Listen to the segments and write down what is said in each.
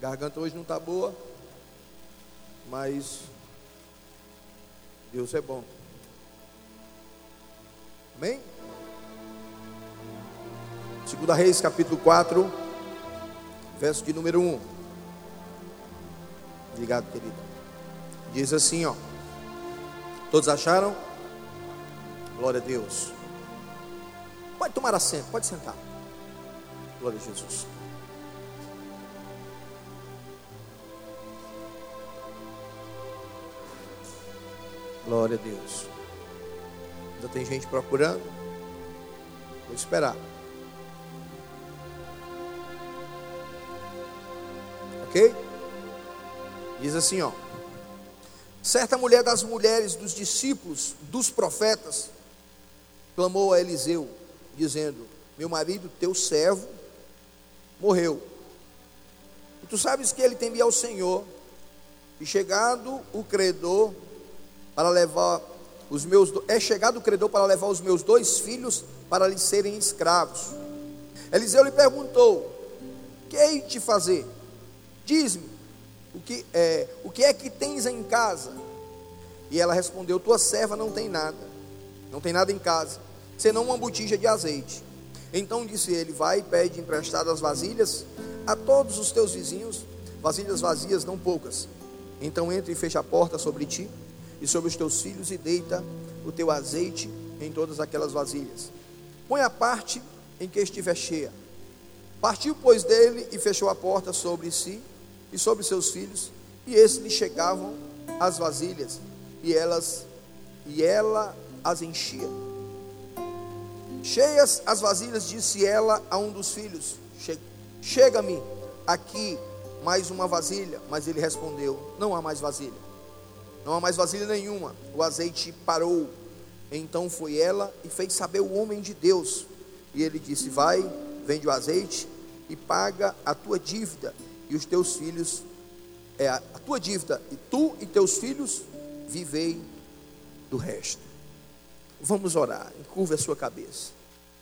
Garganta hoje não está boa, mas Deus é bom. Amém? Segunda Reis, capítulo 4, verso de número 1. Obrigado, querido. Diz assim, ó. Todos acharam? Glória a Deus. Pode tomar assento, pode sentar. Glória a Jesus. Glória a Deus. Ainda tem gente procurando. Vou esperar. Ok? Diz assim, ó. Certa mulher das mulheres dos discípulos dos profetas clamou a Eliseu, dizendo: Meu marido, teu servo, morreu. E tu sabes que ele temia ao Senhor, e chegado o credor para levar os meus é chegado o credor para levar os meus dois filhos para lhe serem escravos. Eliseu lhe perguntou: Que hei de fazer? Diz-me, o que é, o que é que tens em casa? E ela respondeu: Tua serva não tem nada, não tem nada em casa, senão uma botija de azeite. Então disse ele: Vai e pede emprestado as vasilhas a todos os teus vizinhos, vasilhas vazias, não poucas. Então entra e fecha a porta sobre ti e sobre os teus filhos, e deita o teu azeite em todas aquelas vasilhas. Põe a parte em que estiver cheia. Partiu, pois, dele e fechou a porta sobre si e sobre seus filhos, e esses lhe chegavam as vasilhas, e elas e ela as enchia. Cheias as vasilhas, disse ela a um dos filhos: Chega-me aqui mais uma vasilha. Mas ele respondeu: Não há mais vasilha. Não há mais vasilha nenhuma. O azeite parou. Então foi ela e fez saber o homem de Deus. E ele disse: Vai, vende o azeite e paga a tua dívida e os teus filhos é a tua dívida e tu e teus filhos vivei do resto. Vamos orar. Encurva a sua cabeça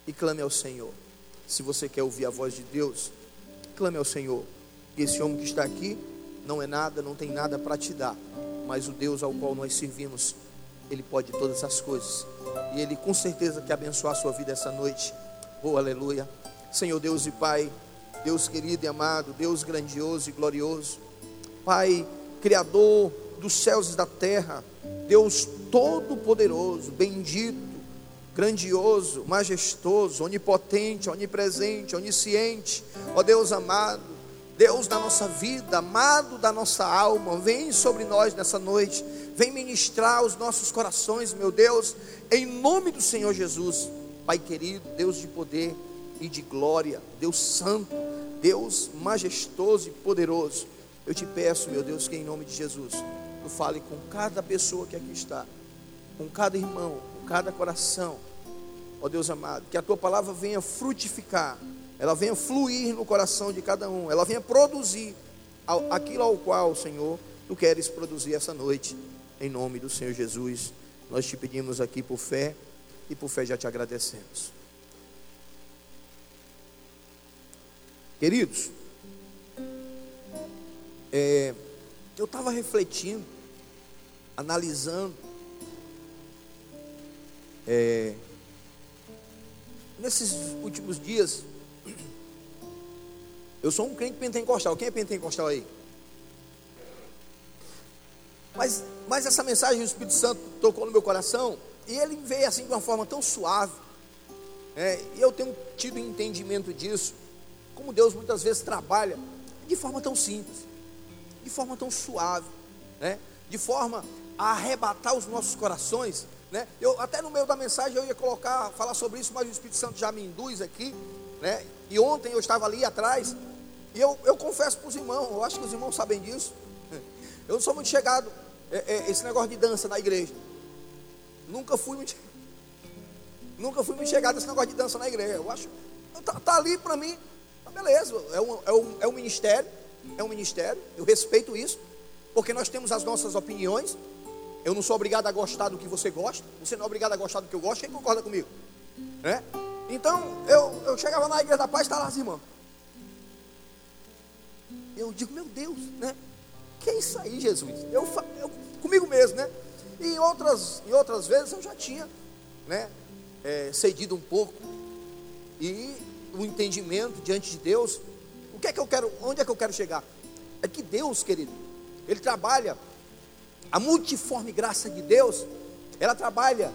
e clame ao Senhor. Se você quer ouvir a voz de Deus, clame ao Senhor. Esse homem que está aqui não é nada, não tem nada para te dar mas o Deus ao qual nós servimos, Ele pode todas as coisas. E Ele com certeza quer abençoar a sua vida essa noite. Oh, aleluia. Senhor Deus e Pai, Deus querido e amado, Deus grandioso e glorioso, Pai, Criador dos céus e da terra, Deus todo-poderoso, bendito, grandioso, majestoso, onipotente, onipresente, onisciente, ó Deus amado, Deus da nossa vida, amado da nossa alma, vem sobre nós nessa noite, vem ministrar os nossos corações, meu Deus, em nome do Senhor Jesus, Pai querido, Deus de poder e de glória, Deus santo, Deus majestoso e poderoso. Eu te peço, meu Deus, que em nome de Jesus, tu fale com cada pessoa que aqui está, com cada irmão, com cada coração, ó Deus amado, que a tua palavra venha frutificar ela venha fluir no coração de cada um, ela venha produzir aquilo ao qual, Senhor, tu queres produzir essa noite, em nome do Senhor Jesus. Nós te pedimos aqui por fé e por fé já te agradecemos. Queridos, é, eu estava refletindo, analisando, é, nesses últimos dias, eu sou um crente pentecostal. Quem é pentecostal aí? Mas, mas essa mensagem do Espírito Santo tocou no meu coração e ele veio assim de uma forma tão suave. É, e eu tenho tido entendimento disso. Como Deus muitas vezes trabalha de forma tão simples, de forma tão suave, né? de forma a arrebatar os nossos corações. Né? Eu, até no meio da mensagem eu ia colocar, falar sobre isso, mas o Espírito Santo já me induz aqui. Né? E ontem eu estava ali atrás, e eu, eu confesso para os irmãos, eu acho que os irmãos sabem disso. Eu não sou muito chegado, é, é, esse negócio de dança na igreja. Nunca fui muito, nunca fui muito chegado esse negócio de dança na igreja. Eu acho, tá, tá ali para mim, tá beleza, é um, é, um, é um ministério, é um ministério, eu respeito isso, porque nós temos as nossas opiniões. Eu não sou obrigado a gostar do que você gosta, você não é obrigado a gostar do que eu gosto, quem concorda comigo? Né? Então, eu, eu chegava na igreja da paz e estava lá as irmãs. Eu digo, meu Deus, né? Que é isso aí, Jesus? Eu, eu comigo mesmo, né? E em outras, em outras vezes eu já tinha, né? É, cedido um pouco e o entendimento diante de Deus. O que é que eu quero? Onde é que eu quero chegar? É que Deus, querido, Ele trabalha a multiforme graça de Deus. Ela trabalha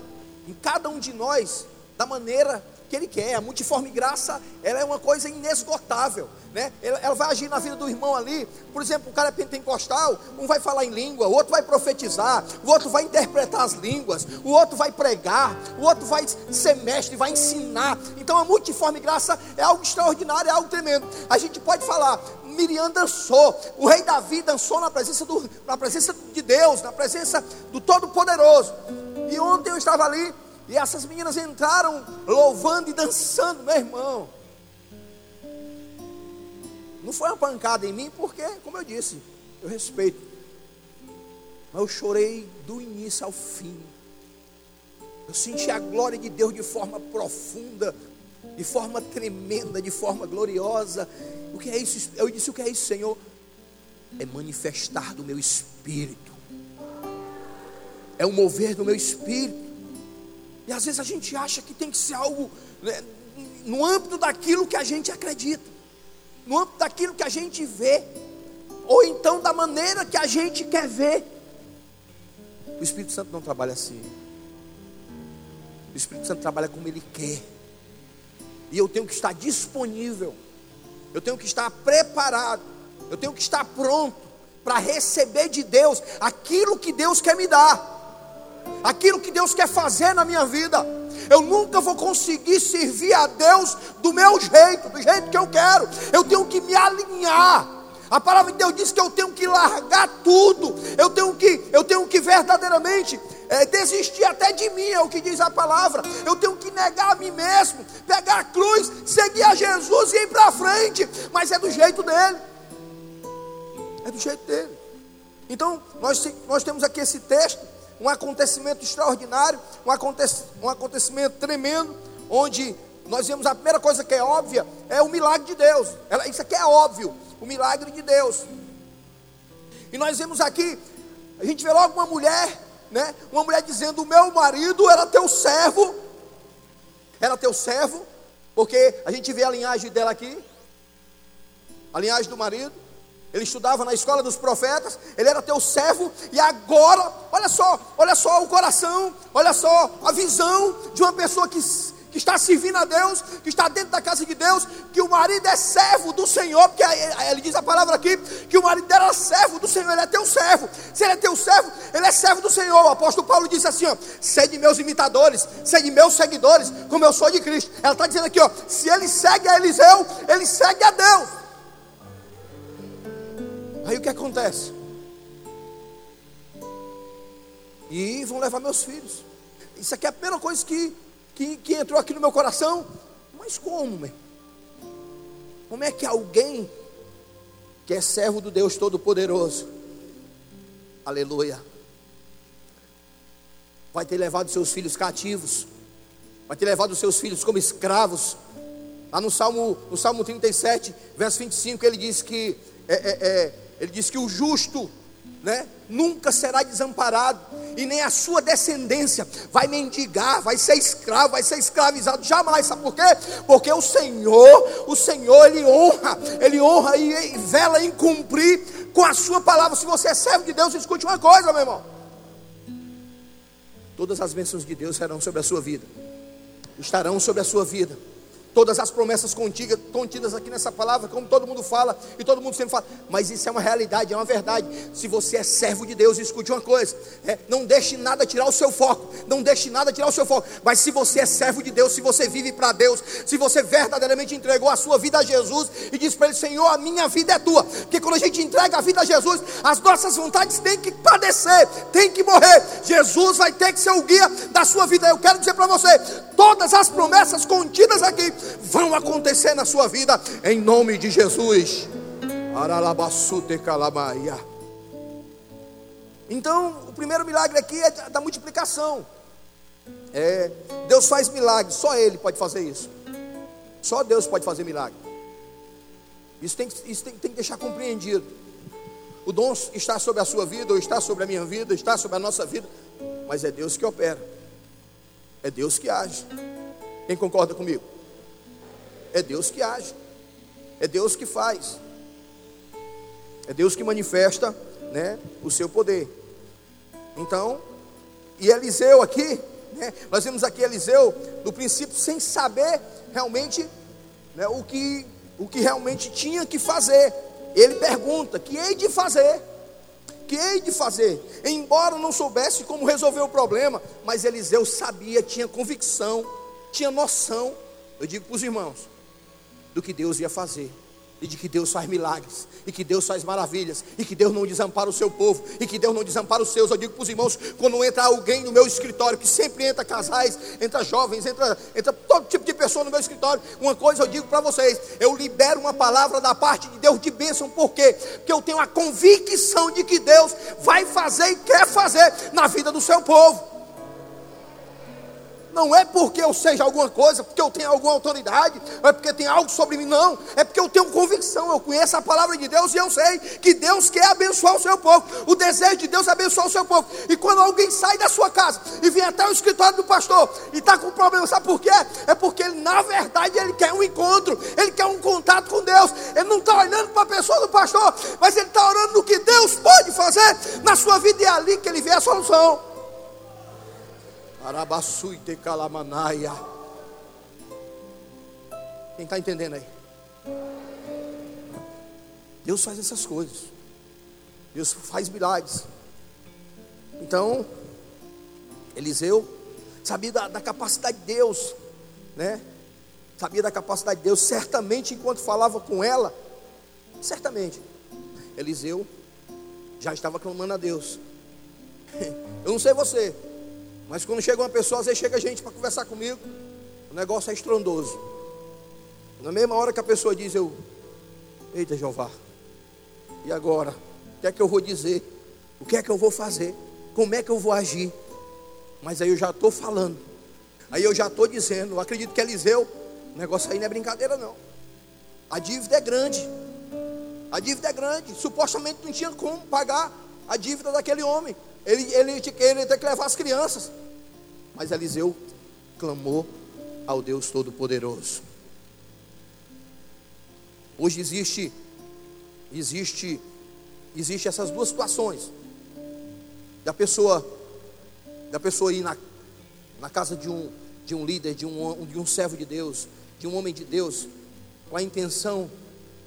em cada um de nós da maneira que Ele quer. A multiforme graça, ela é uma coisa inesgotável, né? Ela, ela, vai agir na vida do irmão ali. Por exemplo, o cara é pentecostal, um vai falar em língua, o outro vai profetizar, o outro vai interpretar as línguas, o outro vai pregar, o outro vai ser mestre, vai ensinar. Então, a multiforme graça é algo extraordinário, é algo tremendo. A gente pode falar, Miriam dançou, o rei Davi dançou na presença, do, na presença de Deus, na presença do Todo-Poderoso. E ontem eu estava ali e essas meninas entraram louvando e dançando, meu irmão. Não foi uma pancada em mim, porque, como eu disse, eu respeito. Mas eu chorei do início ao fim. Eu senti a glória de Deus de forma profunda, de forma tremenda, de forma gloriosa. O que é isso? Eu disse: O que é isso, Senhor? É manifestar do meu espírito, é o mover do meu espírito. E às vezes a gente acha que tem que ser algo né, no âmbito daquilo que a gente acredita, no âmbito daquilo que a gente vê, ou então da maneira que a gente quer ver. O Espírito Santo não trabalha assim. O Espírito Santo trabalha como Ele quer. E eu tenho que estar disponível, eu tenho que estar preparado, eu tenho que estar pronto para receber de Deus aquilo que Deus quer me dar aquilo que Deus quer fazer na minha vida. Eu nunca vou conseguir servir a Deus do meu jeito, do jeito que eu quero. Eu tenho que me alinhar. A palavra de Deus diz que eu tenho que largar tudo. Eu tenho que, eu tenho que verdadeiramente é, desistir até de mim, é o que diz a palavra. Eu tenho que negar a mim mesmo, pegar a cruz, seguir a Jesus e ir para frente. Mas é do jeito dele. É do jeito dele. Então, nós, nós temos aqui esse texto um acontecimento extraordinário, um, um acontecimento tremendo, onde nós vemos a primeira coisa que é óbvia é o milagre de Deus. Ela, isso aqui é óbvio, o milagre de Deus. E nós vemos aqui, a gente vê logo uma mulher, né? Uma mulher dizendo: O meu marido era teu servo, era teu servo, porque a gente vê a linhagem dela aqui, a linhagem do marido. Ele estudava na escola dos profetas, ele era teu servo, e agora, olha só, olha só o coração, olha só a visão de uma pessoa que, que está servindo a Deus, que está dentro da casa de Deus, que o marido é servo do Senhor, porque ele diz a palavra aqui, que o marido era servo do Senhor, ele é teu servo. Se ele é teu servo, ele é servo do Senhor. O apóstolo Paulo disse assim: ó, sede meus imitadores, sede meus seguidores, como eu sou de Cristo. Ela está dizendo aqui, ó, se ele segue a Eliseu, ele segue a Deus. Aí o que acontece? E vão levar meus filhos. Isso aqui é a primeira coisa que, que, que entrou aqui no meu coração. Mas como, meu? Como é que alguém que é servo do Deus Todo-Poderoso, aleluia, vai ter levado seus filhos cativos, vai ter levado seus filhos como escravos. Lá no Salmo, no Salmo 37, verso 25, ele diz que é, é, é, ele diz que o justo, né, nunca será desamparado, e nem a sua descendência vai mendigar, vai ser escravo, vai ser escravizado, jamais, sabe por quê? Porque o Senhor, o Senhor, Ele honra, Ele honra e vela em cumprir com a sua palavra. Se você é servo de Deus, escute uma coisa, meu irmão: todas as bênçãos de Deus serão sobre a sua vida, estarão sobre a sua vida todas as promessas contidas, contidas aqui nessa palavra, como todo mundo fala e todo mundo sempre fala, mas isso é uma realidade, é uma verdade. Se você é servo de Deus, escute uma coisa: é, não deixe nada tirar o seu foco, não deixe nada tirar o seu foco. Mas se você é servo de Deus, se você vive para Deus, se você verdadeiramente entregou a sua vida a Jesus e diz para Ele: Senhor, a minha vida é tua, porque quando a gente entrega a vida a Jesus, as nossas vontades têm que padecer, têm que morrer. Jesus vai ter que ser o guia da sua vida. Eu quero dizer para você: todas as promessas contidas aqui vão acontecer na sua vida, em nome de Jesus. Então, o primeiro milagre aqui é da multiplicação. É, Deus faz milagres, só Ele pode fazer isso. Só Deus pode fazer milagre. Isso tem, isso tem, tem que deixar compreendido. O dom está sobre a sua vida, ou está sobre a minha vida, está sobre a nossa vida, mas é Deus que opera, é Deus que age. Quem concorda comigo? É Deus que age, é Deus que faz, é Deus que manifesta né, o seu poder. Então, e Eliseu aqui, né, nós vemos aqui Eliseu, do princípio, sem saber realmente né, o, que, o que realmente tinha que fazer. Ele pergunta: que hei de fazer? Que hei de fazer? Embora não soubesse como resolver o problema, mas Eliseu sabia, tinha convicção, tinha noção. Eu digo para os irmãos, do que Deus ia fazer e de que Deus faz milagres, e que Deus faz maravilhas, e que Deus não desampara o seu povo, e que Deus não desampara os seus. Eu digo para os irmãos, quando entra alguém no meu escritório, que sempre entra casais, entra jovens, entra, entra todo tipo de pessoa no meu escritório, uma coisa eu digo para vocês, eu libero uma palavra da parte de Deus de bênção, por quê? Porque eu tenho a convicção de que Deus vai fazer e quer fazer na vida do seu povo. Não é porque eu seja alguma coisa, porque eu tenho alguma autoridade, é porque tem algo sobre mim, não. É porque eu tenho convicção, eu conheço a palavra de Deus e eu sei que Deus quer abençoar o seu povo. O desejo de Deus é abençoar o seu povo. E quando alguém sai da sua casa e vem até o escritório do pastor e está com problema, sabe por quê? É porque ele, na verdade, ele quer um encontro, ele quer um contato com Deus. Ele não está olhando para a pessoa do pastor, mas ele está orando no que Deus pode fazer na sua vida e é ali que ele vê a solução. Arabassuite calamanaia. Quem está entendendo aí? Deus faz essas coisas. Deus faz milagres. Então, Eliseu sabia da, da, capacidade de Deus, né? Sabia da capacidade de Deus. Certamente, enquanto falava com ela, certamente, Eliseu já estava clamando a Deus. Eu não sei você, mas quando chega uma pessoa, às vezes chega gente para conversar comigo, o negócio é estrondoso. Na mesma hora que a pessoa diz, eu, eita Jeová, e agora? O que é que eu vou dizer? O que é que eu vou fazer? Como é que eu vou agir? Mas aí eu já estou falando, aí eu já estou dizendo, acredito que Eliseu, o negócio aí não é brincadeira não. A dívida é grande. A dívida é grande. Supostamente não tinha como pagar a dívida daquele homem. Ele, ele, ele ter que levar as crianças. Mas Eliseu clamou ao Deus Todo-Poderoso. Hoje existe, existe, existe essas duas situações. Da pessoa, da pessoa ir na, na casa de um, de um líder, de um, de um servo de Deus, de um homem de Deus, com a intenção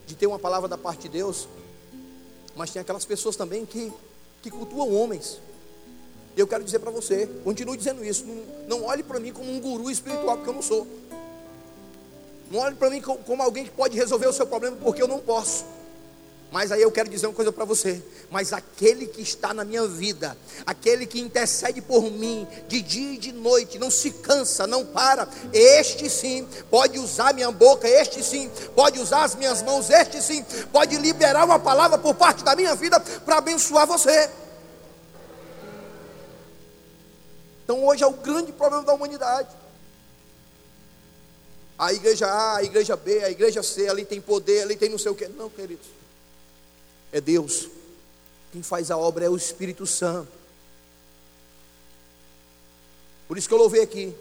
de ter uma palavra da parte de Deus. Mas tem aquelas pessoas também que que cultuam homens. Eu quero dizer para você, continue dizendo isso. Não, não olhe para mim como um guru espiritual, porque eu não sou. Não olhe para mim como, alguém que pode resolver o seu problema, porque eu não posso. Mas aí eu quero dizer uma coisa para você. Mas aquele que está na minha vida, aquele que intercede por mim de dia e de noite, não se cansa, não para, este sim pode usar minha boca, este sim pode usar as minhas mãos, este sim pode liberar uma palavra por parte da minha vida para abençoar você. Então hoje é o grande problema da humanidade. A igreja A, a igreja B, a igreja C, ali tem poder, ali tem não sei o que. Não, queridos é Deus. Quem faz a obra é o Espírito Santo. Por isso que eu louvei aqui.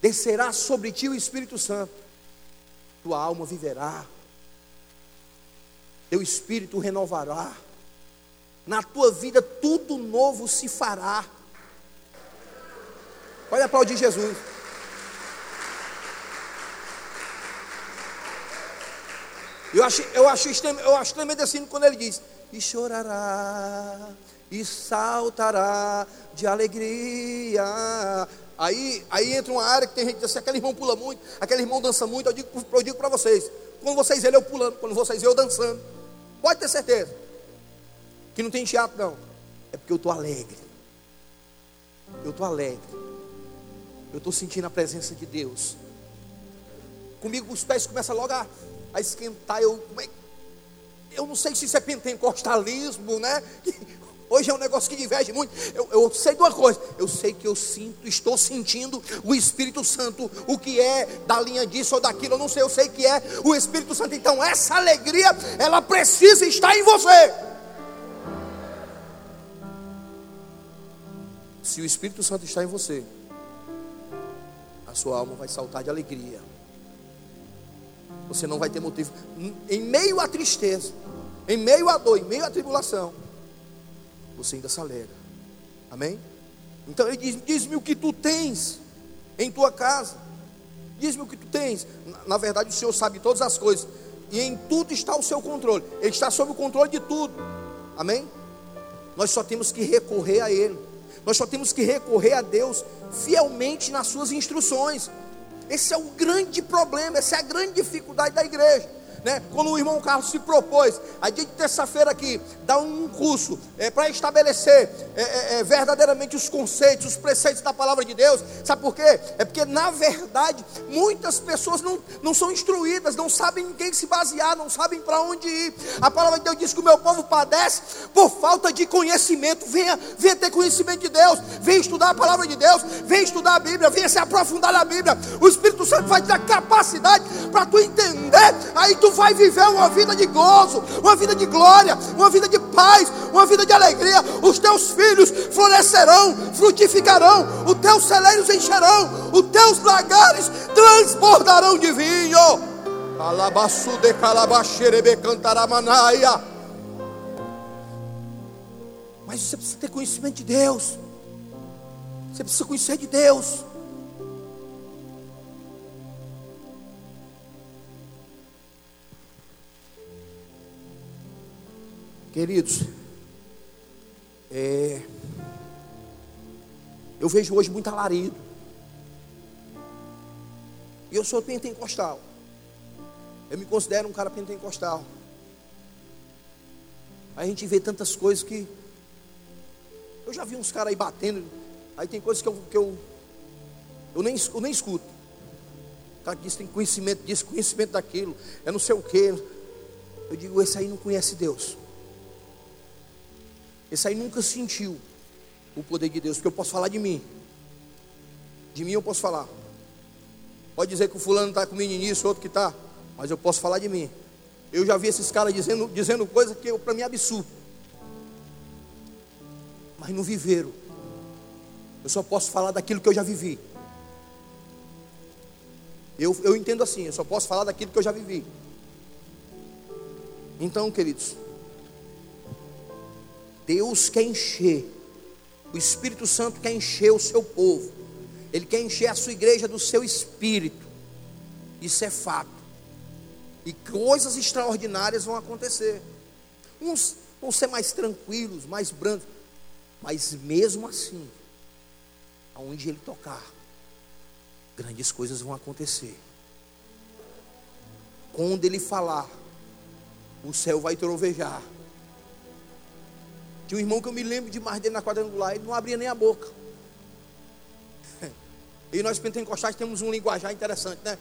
Descerá sobre ti o Espírito Santo. Tua alma viverá. Teu espírito renovará. Na tua vida tudo novo se fará. Olha aplaudir Jesus. Eu acho, eu acho, eu acho tremendo assim quando ele diz: E chorará, e saltará de alegria. Aí, aí entra uma área que tem gente que diz assim: aquele irmão pula muito, aquele irmão dança muito. Eu digo, eu digo para vocês: quando vocês verem eu pulando, quando vocês eu dançando, pode ter certeza que não tem teatro, não. É porque eu estou alegre. Eu estou alegre. Eu estou sentindo a presença de Deus. Comigo os pés começam logo a a esquentar. Eu, é eu não sei se isso é pentecostalismo, né? Hoje é um negócio que diverge muito. Eu, eu, sei de uma coisa, eu sei que eu sinto, estou sentindo o Espírito Santo, o que é da linha disso ou daquilo, eu não sei, eu sei que é o Espírito Santo. Então, essa alegria, ela precisa estar em você. Se o Espírito Santo está em você, sua alma vai saltar de alegria. Você não vai ter motivo. Em meio à tristeza, em meio à dor, em meio à tribulação, você ainda se alegra. Amém? Então ele diz: Diz-me o que tu tens em tua casa. Diz-me o que tu tens. Na, verdade, o Senhor sabe todas as coisas. E em tudo está o seu controle. Ele está sob o controle de tudo. Amém? Nós só temos que recorrer a Ele. Nós só temos que recorrer a Deus fielmente nas suas instruções. Esse é o grande problema, essa é a grande dificuldade da igreja né? Quando o irmão Carlos se propôs, a dia de terça-feira aqui, dar um curso é, para estabelecer é, é, é, verdadeiramente os conceitos, os preceitos da palavra de Deus, sabe por quê? É porque na verdade muitas pessoas não, não são instruídas, não sabem em quem se basear, não sabem para onde ir. A palavra de Deus diz que o meu povo padece por falta de conhecimento. Venha, venha ter conhecimento de Deus, venha estudar a palavra de Deus, venha estudar a Bíblia, venha se aprofundar na Bíblia. O Espírito Santo vai te dar capacidade para tu entender, aí tu vai viver uma vida de gozo, uma vida de glória, uma vida de paz, uma vida de alegria. Os teus filhos florescerão, frutificarão, os teus celeiros encherão, os teus lagares transbordarão de vinho. Alabaçu de calabaxerebe cantaramanaia. Mas você precisa ter conhecimento de Deus. Você precisa conhecer de Deus. Queridos, é, eu vejo hoje muito alarido. E eu sou pentecostal. Eu me considero um cara pentecostal. A gente vê tantas coisas que. Eu já vi uns caras aí batendo. Aí tem coisas que eu, que eu, eu, nem, eu nem escuto. O cara diz tem conhecimento disso, conhecimento daquilo. É não sei o quê. Eu digo, esse aí não conhece Deus. Esse aí nunca sentiu o poder de Deus, porque eu posso falar de mim. De mim eu posso falar. Pode dizer que o fulano está com meninice, outro que está, mas eu posso falar de mim. Eu já vi esses caras dizendo, dizendo coisa que para mim é absurdo. Mas não viveram. Eu só posso falar daquilo que eu já vivi. Eu, eu entendo assim, eu só posso falar daquilo que eu já vivi. Então, queridos, Deus quer encher, o Espírito Santo quer encher o seu povo, Ele quer encher a sua igreja do seu espírito, isso é fato, e coisas extraordinárias vão acontecer. Uns vão ser mais tranquilos, mais brandos, mas mesmo assim, aonde Ele tocar, grandes coisas vão acontecer. Quando Ele falar, o céu vai trovejar tinha um irmão que eu me lembro demais dele na quadrangular, ele não abria nem a boca. E nós pentecostais temos um linguajar interessante, né?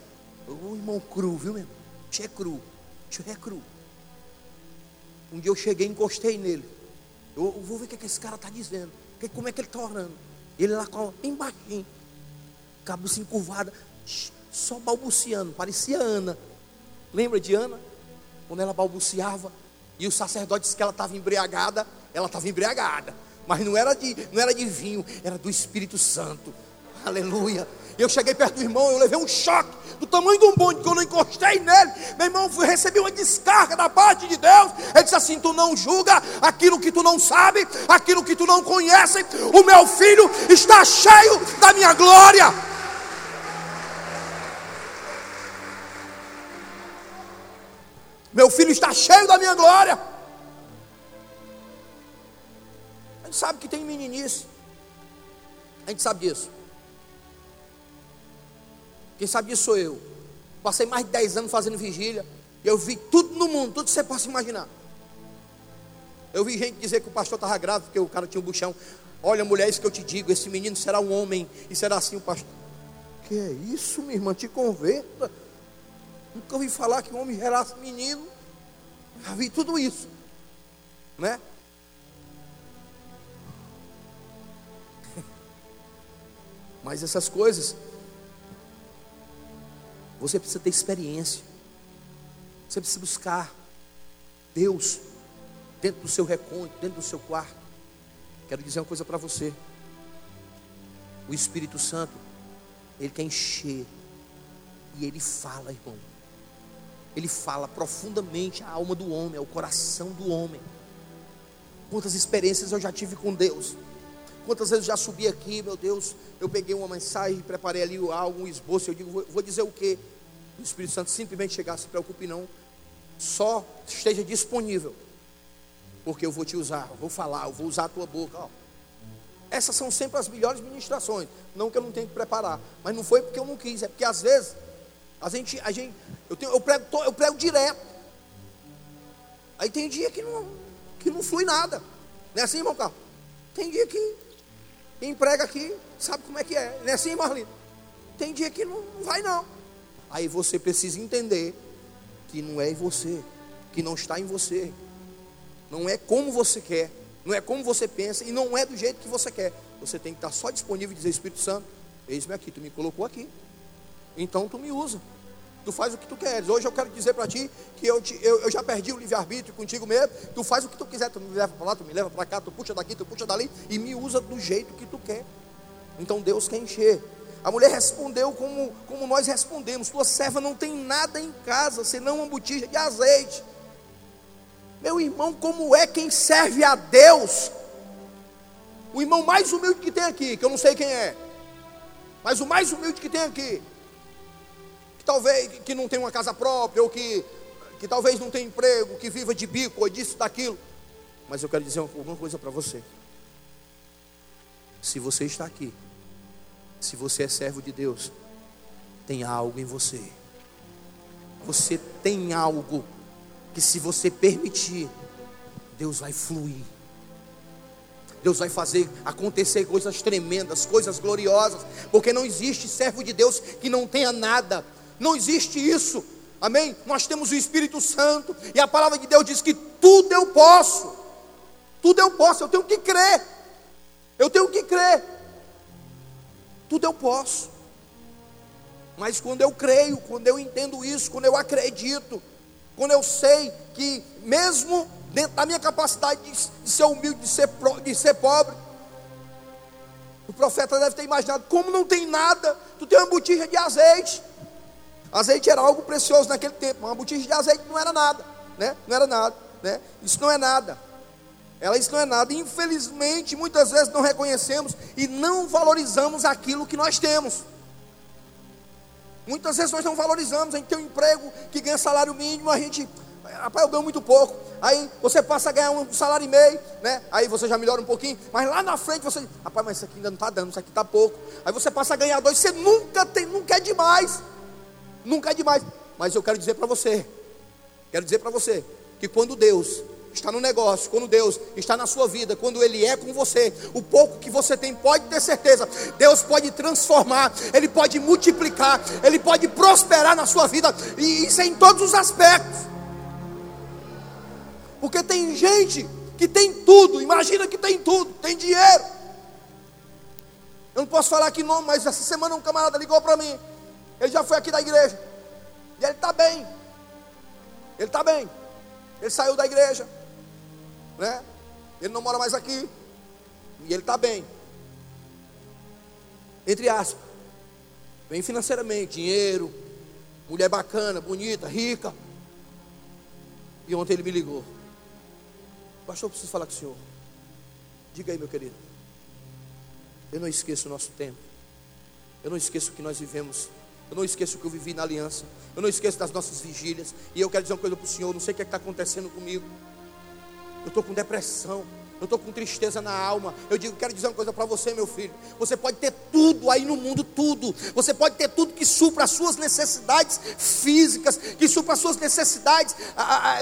O irmão cru, viu mesmo? Tio é cru. Tio é cru. Um dia eu cheguei e encostei nele. Eu, eu vou ver o que, é que esse cara está dizendo. Que, como é que ele está orando. Ele lá com bem baixinho. Cabeça encurvada. Só balbuciando. Parecia Ana. Lembra de Ana? Quando ela balbuciava. E o sacerdote disse que ela estava embriagada. Ela estava embriagada, mas não era, de, não era de vinho, era do Espírito Santo. Aleluia. Eu cheguei perto do irmão, eu levei um choque do tamanho de um bonde, que eu não encostei nele. Meu irmão, fui receber uma descarga da parte de Deus. Ele disse assim: Tu não julga aquilo que tu não sabe, aquilo que tu não conhece. O meu filho está cheio da minha glória. Meu filho está cheio da minha glória. A gente sabe que tem meninice. A gente sabe disso. Quem sabe disso sou eu. Passei mais de 10 anos fazendo vigília. E eu vi tudo no mundo, tudo que você possa imaginar. Eu vi gente dizer que o pastor estava grávido, porque o cara tinha um buchão. Olha, mulher, isso que eu te digo: esse menino será um homem e será assim o pastor. Que é isso, minha irmã? Te converta. Nunca ouvi falar que um homem gerasse menino. Já vi tudo isso, né? Mas essas coisas, você precisa ter experiência. Você precisa buscar Deus dentro do seu recôndito, dentro do seu quarto. Quero dizer uma coisa para você. O Espírito Santo, ele quer encher. E ele fala, irmão. Ele fala profundamente a alma do homem, ao coração do homem. Quantas experiências eu já tive com Deus. Quantas vezes eu já subi aqui, meu Deus, eu peguei uma mensagem, preparei ali algo, um esboço, eu digo, vou, vou dizer o quê? O Espírito Santo simplesmente chegar, se preocupe não, só esteja disponível, porque eu vou te usar, eu vou falar, eu vou usar a tua boca. Ó. Essas são sempre as melhores ministrações. Não que eu não tenha que preparar, mas não foi porque eu não quis, é porque às vezes a gente, a gente, eu, tenho, eu, prego, eu prego direto. Aí tem dia que não, que não flui nada. Não é assim, irmão Carlos? Tem dia que quem prega aqui sabe como é que é. Não é assim, Marlene? Tem dia que não vai não. Aí você precisa entender que não é em você, que não está em você. Não é como você quer, não é como você pensa e não é do jeito que você quer. Você tem que estar só disponível e dizer, Espírito Santo, eis-me aqui, tu me colocou aqui. Então tu me usa. Tu faz o que tu queres. Hoje eu quero dizer para ti que eu, te, eu, eu, já perdi o livre-arbítrio contigo mesmo. Tu faz o que tu quiser. Tu me leva para lá, tu me leva para cá, tu puxa daqui, tu puxa dali e me usa do jeito que tu quer. Então Deus quer encher. A mulher respondeu como, como nós respondemos: Tua serva não tem nada em casa senão uma botija de azeite. Meu irmão, como é quem serve a Deus? O irmão mais humilde que tem aqui, que eu não sei quem é, mas o mais humilde que tem aqui, talvez que não tem uma casa própria, ou que, que talvez não tenha emprego, que viva de bico, ou disso, daquilo. Mas eu quero dizer uma coisa para você. Se você está aqui, se você é servo de Deus, tem algo em você. Você tem algo que, se você permitir, Deus vai fluir. Deus vai fazer acontecer coisas tremendas, coisas gloriosas, porque não existe servo de Deus que não tenha nada. Não existe isso. Amém? Nós temos o Espírito Santo e a palavra de Deus diz que tudo eu posso. Tudo eu posso, eu tenho que crer. Eu tenho que crer. Tudo eu posso. Mas quando eu creio, quando eu entendo isso, quando eu acredito, quando eu sei que mesmo dentro da minha capacidade de, ser humilde, de ser, de ser pobre, o profeta deve ter imaginado, como não tem nada, tu tem uma botija de azeite. Azeite era algo precioso naquele tempo. Uma botija de azeite não era nada, né? Não era nada, né? Isso não é nada. Ela isso não é nada. Infelizmente, muitas vezes não reconhecemos e não valorizamos aquilo que nós temos. Muitas vezes nós não valorizamos. A gente tem um emprego que ganha salário mínimo, a gente, rapaz, eu ganho muito pouco. Aí você passa a ganhar um salário e meio, né? Aí você já melhora um pouquinho, mas lá na frente você, rapaz, mas isso aqui ainda não está dando, isso aqui está pouco. Aí você passa a ganhar dois, você nunca tem, nunca é demais nunca é demais. Mas eu quero dizer para você, quero dizer para você, que quando Deus está no negócio, quando Deus está na sua vida, quando Ele é com você, o pouco que você tem, pode ter certeza, Deus pode transformar, Ele pode multiplicar, Ele pode prosperar na sua vida, e isso é em todos os aspectos. Porque tem gente que tem tudo, imagina que tem tudo, tem dinheiro. Eu não posso falar aqui nome, mas essa semana um camarada ligou para mim. Ele já foi aqui da igreja. E ele está bem. Ele está bem. Ele saiu da igreja. Né? Ele não mora mais aqui. E ele está bem. Entre aspas. Bem financeiramente, dinheiro, mulher bacana, bonita, rica. E ontem ele me ligou. Pastor, eu preciso falar com o senhor. Diga aí, meu querido. Eu não esqueço o nosso tempo. Eu não esqueço o que nós vivemos eu não esqueço o que eu vivi na aliança. Eu não esqueço das nossas vigílias. E eu quero dizer uma coisa para o Senhor: não sei o que é está acontecendo comigo. Eu estou com depressão. Eu estou com tristeza na alma. Eu digo, quero dizer uma coisa para você, meu filho. Você pode ter tudo aí no mundo, tudo. Você pode ter tudo que supra as suas necessidades físicas, que supra as suas necessidades,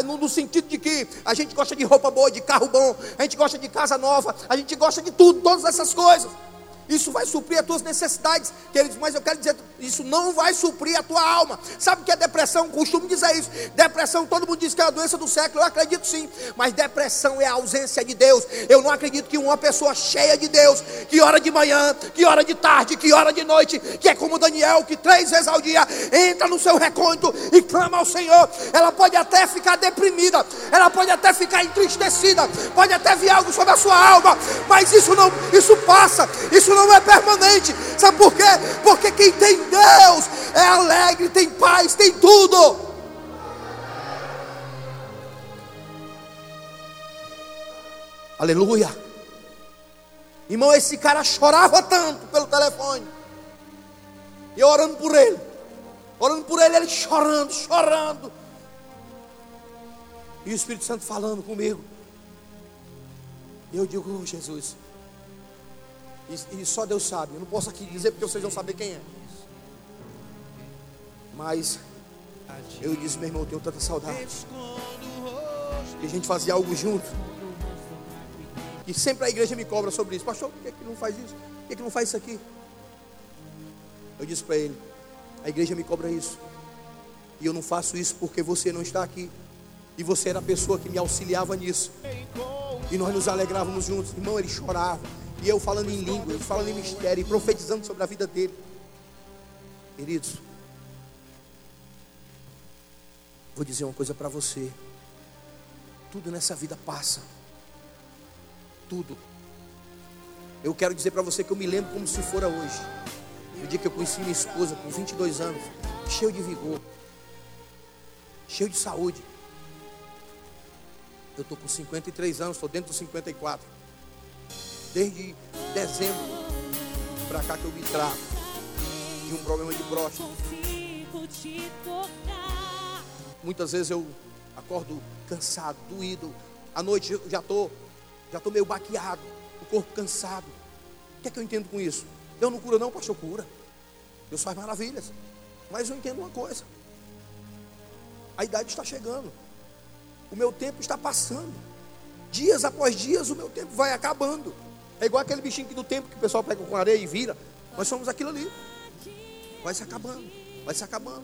no, sentido de que a gente gosta de roupa boa, de carro bom, a gente gosta de casa nova, a gente gosta de tudo, todas essas coisas. Isso vai suprir as tuas necessidades, queridos. Mas eu quero dizer Isso não vai suprir a tua alma. Sabe o que é depressão? Costumo dizer isso. Depressão, todo mundo diz que é a doença do século. Eu acredito sim. Mas depressão é a ausência de Deus. Eu não acredito que uma pessoa cheia de Deus, que hora de manhã, que hora de tarde, que hora de noite, que é como Daniel, que três vezes ao dia entra no seu recôndito e clama ao Senhor. Ela pode até ficar deprimida, ela pode até ficar entristecida, pode até vir algo sobre a sua alma, mas isso não, isso passa, isso não é permanente. Sabe por quê? Porque quem tem Deus é alegre, tem paz, tem tudo. Aleluia. Irmão, esse cara chorava tanto pelo telefone. E eu orando por ele. Orando por ele, ele chorando, chorando. E o Espírito Santo falando comigo. E eu digo, oh, Jesus. E, e, só Deus sabe. Eu não posso aqui dizer porque vocês vão saber quem é. Mas eu disse, meu irmão, eu tenho tanta saudade. Que a gente fazia algo junto. E sempre a igreja me cobra sobre isso. Pastor, por que, é que não faz isso? Por que, é que não faz isso aqui? Eu disse para ele: a igreja me cobra isso. E eu não faço isso porque você não está aqui. E você era a pessoa que me auxiliava nisso. E nós nos alegrávamos juntos. Irmão, ele chorava. E eu falando em língua, ele falando em mistério, e profetizando sobre a vida dele. Queridos, vou dizer uma coisa para você. Tudo nessa vida passa. Tudo. Eu quero dizer para você que eu me lembro como se fora hoje. O dia que eu conheci minha esposa com 22 anos, cheio de vigor, cheio de saúde. Eu estou com 53 anos, estou dentro dos 54. Desde dezembro para cá que eu me trato de um problema de próstata. Muitas vezes eu acordo cansado, doído. À noite eu já estou já tô meio baqueado, o corpo cansado. O que é que eu entendo com isso? Deus não cura, não, pastor, cura. Deus faz maravilhas. Mas eu entendo uma coisa: a idade está chegando, o meu tempo está passando. Dias após dias, o meu tempo vai acabando. É igual aquele bichinho do tempo que o pessoal pega com areia e vira. Nós somos aquilo ali. Vai se acabando, vai se acabando.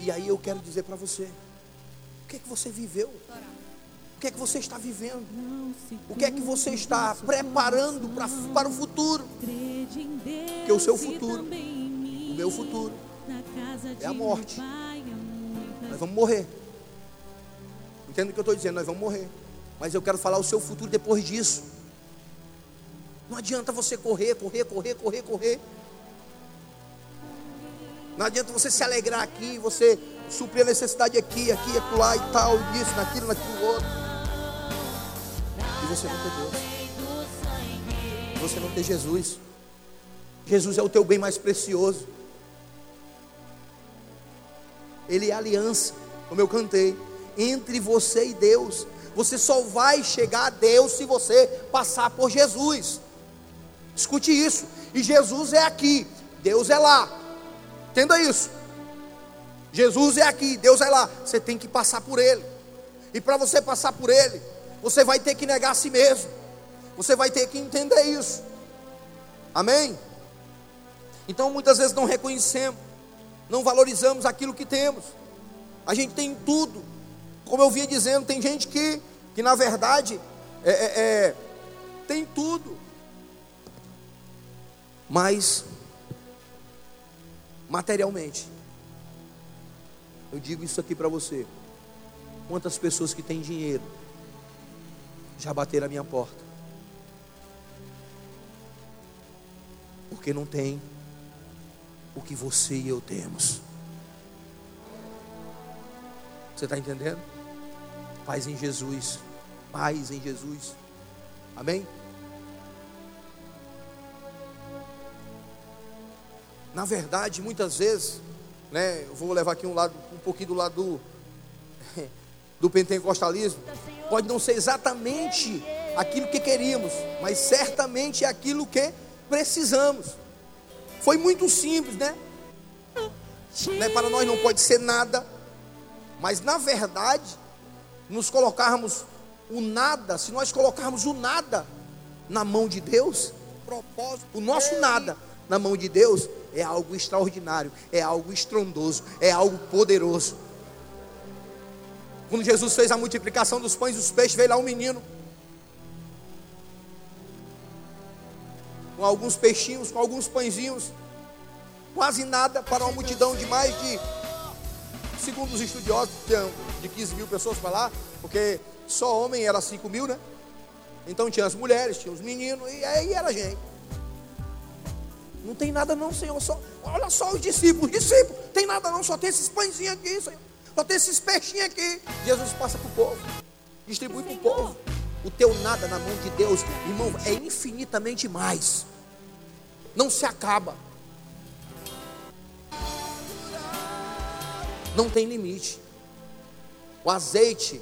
E aí eu quero dizer para você: o que é que você viveu? O que é que você está vivendo? O que é que você está preparando pra, para o futuro? Porque o seu futuro, o meu futuro, é a morte. Nós vamos morrer. Entende o que eu estou dizendo? Nós vamos morrer. Mas eu quero falar o seu futuro depois disso. Não adianta você correr, correr, correr, correr, correr. Não adianta você se alegrar aqui, você suprir a necessidade aqui, aqui, acolá e tal, isso, naquilo, naquilo outro você não ter Deus. Você não ter Jesus. Jesus é o teu bem mais precioso. Ele é aliança, como eu cantei, entre você e Deus. Você só vai chegar a Deus se você passar por Jesus. Escute isso. E Jesus é aqui, Deus é lá. Entenda isso. Jesus é aqui, Deus é lá. Você tem que passar por Ele. E para você passar por Ele, você vai ter que negar a si mesmo. Você vai ter que entender isso. Amém? Então muitas vezes não reconhecemos, não valorizamos aquilo que temos. A gente tem tudo. Como eu vinha dizendo, tem gente que, que na verdade é, é, é, tem tudo. Mas materialmente, eu digo isso aqui para você. Quantas pessoas que têm dinheiro já bateram a minha porta. Porque não tem o que você e eu temos. Você está entendendo? Paz em Jesus. Paz em Jesus. Amém? Na verdade, muitas vezes, né, eu vou levar aqui um lado, um pouquinho do lado do, do pentecostalismo pode não ser exatamente aquilo que queríamos, mas certamente é aquilo que precisamos. Foi muito simples, né? né? Para nós não pode ser nada, mas na verdade, nos colocarmos o nada, se nós colocarmos o nada na mão de Deus, propósito, o nosso nada na mão de Deus, é algo extraordinário, é algo estrondoso, é algo poderoso. Quando Jesus fez a multiplicação dos pães e dos peixes, veio lá um menino. Com alguns peixinhos, com alguns pãezinhos. Quase nada para uma multidão de mais de, segundo os estudiosos, de 15 mil pessoas para lá, porque só homem era 5 mil, né? Então tinha as mulheres, tinha os meninos, e aí era gente. Não tem nada não, Senhor. Só, olha só os discípulos, discípulos, tem nada não, só tem esses pãezinhos aqui, Senhor. Só tem esses peixinhos aqui. Jesus passa para o povo. Distribui para o povo. O teu nada na mão de Deus, irmão, é infinitamente mais. Não se acaba. Não tem limite. O azeite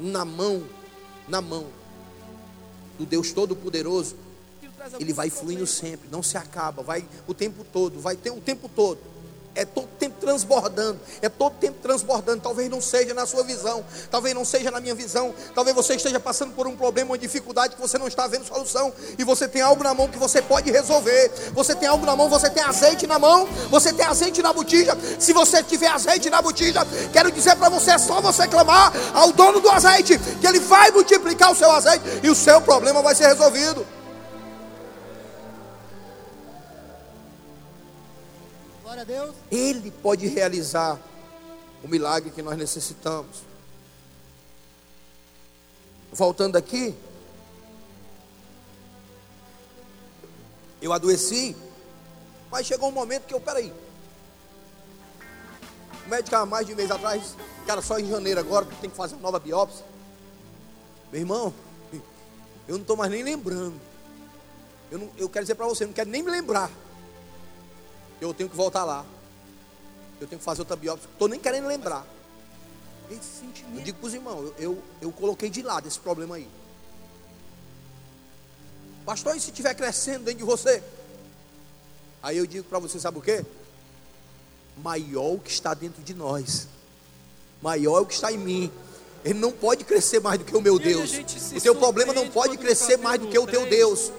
na mão, na mão do Deus Todo-Poderoso, ele vai fluindo sempre, não se acaba, vai o tempo todo, vai ter o tempo todo é todo tempo transbordando, é todo tempo transbordando. Talvez não seja na sua visão, talvez não seja na minha visão, talvez você esteja passando por um problema, uma dificuldade que você não está vendo solução, e você tem algo na mão que você pode resolver. Você tem algo na mão, você tem azeite na mão, você tem azeite na botija. Se você tiver azeite na botija, quero dizer para você: é só você clamar ao dono do azeite, que ele vai multiplicar o seu azeite e o seu problema vai ser resolvido. A Deus. Ele pode realizar o milagre que nós necessitamos. Voltando aqui, eu adoeci, mas chegou um momento que eu, peraí, o médico há mais de um mês atrás, cara, só em janeiro agora tem que fazer uma nova biópsia. Meu irmão, eu não estou mais nem lembrando. Eu, não, eu quero dizer para você, não quero nem me lembrar eu tenho que voltar lá. Eu tenho que fazer outra biópsia. Estou nem querendo lembrar. Eu digo para os irmãos, eu, eu, eu, coloquei de lado esse problema aí. Pastor, e se estiver crescendo dentro de você? Aí eu digo para você, sabe o quê? Maior o que está dentro de nós. Maior o que está em mim. Ele não pode crescer mais do que o meu Deus. O teu problema não pode crescer mais do que o teu Deus.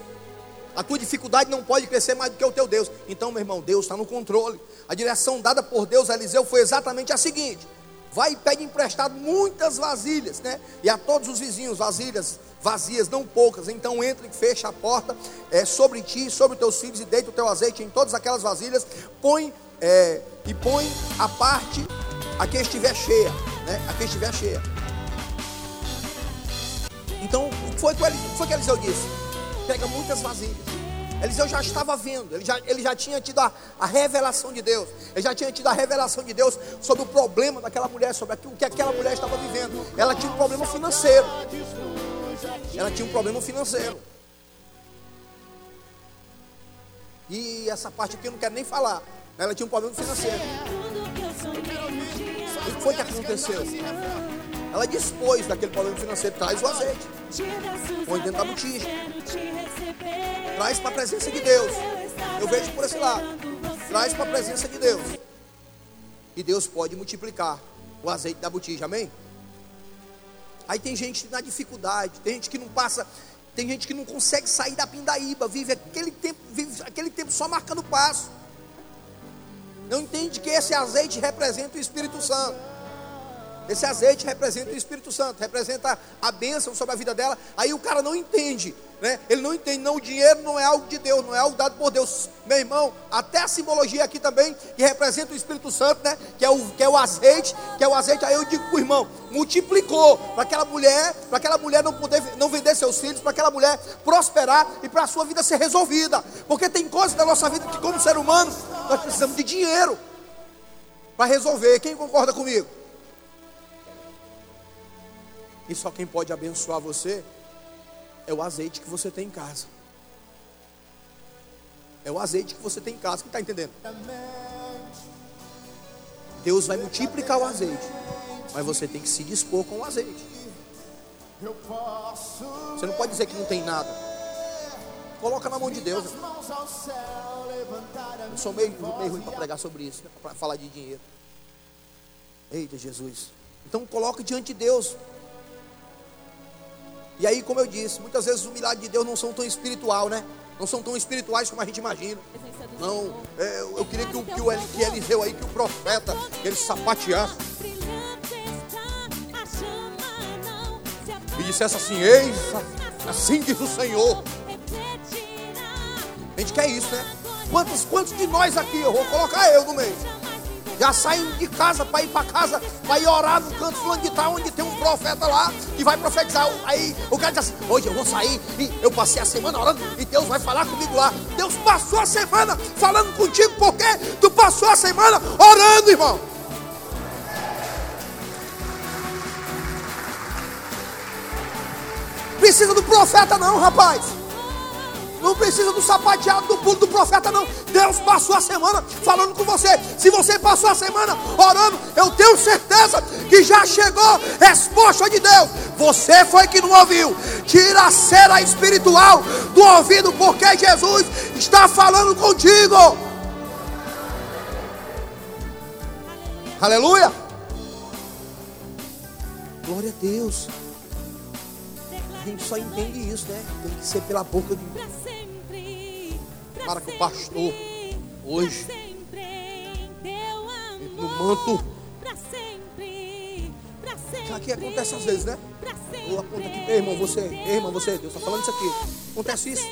A tua dificuldade não pode crescer mais do que o teu Deus. Então, meu irmão, Deus está no controle. A direção dada por Deus a Eliseu foi exatamente a seguinte: vai e pede emprestado muitas vasilhas, né? E a todos os vizinhos, vasilhas vazias, não poucas. Então entra e fecha a porta é, sobre ti, sobre teus filhos, e deita o teu azeite em todas aquelas vasilhas. Põe é, e põe a parte a que estiver cheia, né? A que estiver cheia. Então, o que foi que, foi que Eliseu disse? Pega muitas vasilhas. Eliseu já estava vendo, ele já, ele já tinha tido a, a, revelação de Deus, ele já tinha tido a revelação de Deus sobre o problema daquela mulher, sobre aquilo, o que aquela mulher estava vivendo. Ela tinha um problema financeiro. Ela tinha um problema financeiro. E essa parte aqui eu não quero nem falar. Ela tinha um problema financeiro. O que foi que aconteceu? Ela dispôs daquele problema financeiro, traz o azeite, põe dentro da botija, traz para a presença de Deus. Eu vejo por esse lado, traz para a presença de Deus. E Deus pode multiplicar o azeite da botija, amém? Aí tem gente na dificuldade, tem gente que não passa, tem gente que não consegue sair da pindaíba, vive aquele tempo, vive aquele tempo só marcando passo. Não entende que esse azeite representa o Espírito Santo. Esse azeite representa o Espírito Santo, representa a bênção sobre a vida dela. Aí o cara não entende, né? Ele não entende, não, o dinheiro não é algo de Deus, não é algo dado por Deus. Meu irmão, até a simbologia aqui também, que representa o Espírito Santo, né? Que é o, que é o azeite, que é o azeite. Aí eu digo para o irmão, multiplicou para aquela mulher, para aquela mulher não poder não vender seus filhos, para aquela mulher prosperar e para a sua vida ser resolvida. Porque tem coisas da nossa vida que, como ser humano, nós precisamos de dinheiro para resolver. Quem concorda comigo? E só quem pode abençoar você é o azeite que você tem em casa. É o azeite que você tem em casa. Quem está entendendo? Deus vai multiplicar o azeite. Mas você tem que se dispor com o azeite. Você não pode dizer que não tem nada. Coloca na mão de Deus. Eu sou meio, meio ruim para pregar sobre isso, para falar de dinheiro. Eita Jesus. Então coloca diante de Deus. E aí, como eu disse, muitas vezes o milagre de Deus não são tão espiritual, né? Não são tão espirituais como a gente imagina. Não, é, eu queria que o, que o que Eliseu aí, que o profeta, que ele sapateasse. E dissesse assim: Eis, assim diz o Senhor. A gente quer isso, né? Quantos, quantos de nós aqui, eu vou colocar eu no meio já saem de casa para ir para casa, para ir orar no canto fulano tal, onde tem um profeta lá que vai profetizar. Aí o cara diz assim: hoje eu vou sair e eu passei a semana orando e Deus vai falar comigo lá. Deus passou a semana falando contigo porque tu passou a semana orando, irmão. Precisa do profeta, não, rapaz. Não precisa do sapateado do pulo do profeta, não. Deus passou a semana falando com você. Se você passou a semana orando, eu tenho certeza que já chegou resposta de Deus. Você foi que não ouviu. Tira a cera espiritual do ouvido, porque Jesus está falando contigo. Aleluia. Glória a Deus. A gente só entende isso, né? Tem que ser pela boca de para que o pastor hoje no manto aqui acontece às vezes, né? Eu aponto aqui, ei, irmão, você, ei, irmão, você, Deus está falando isso aqui. Acontece isso?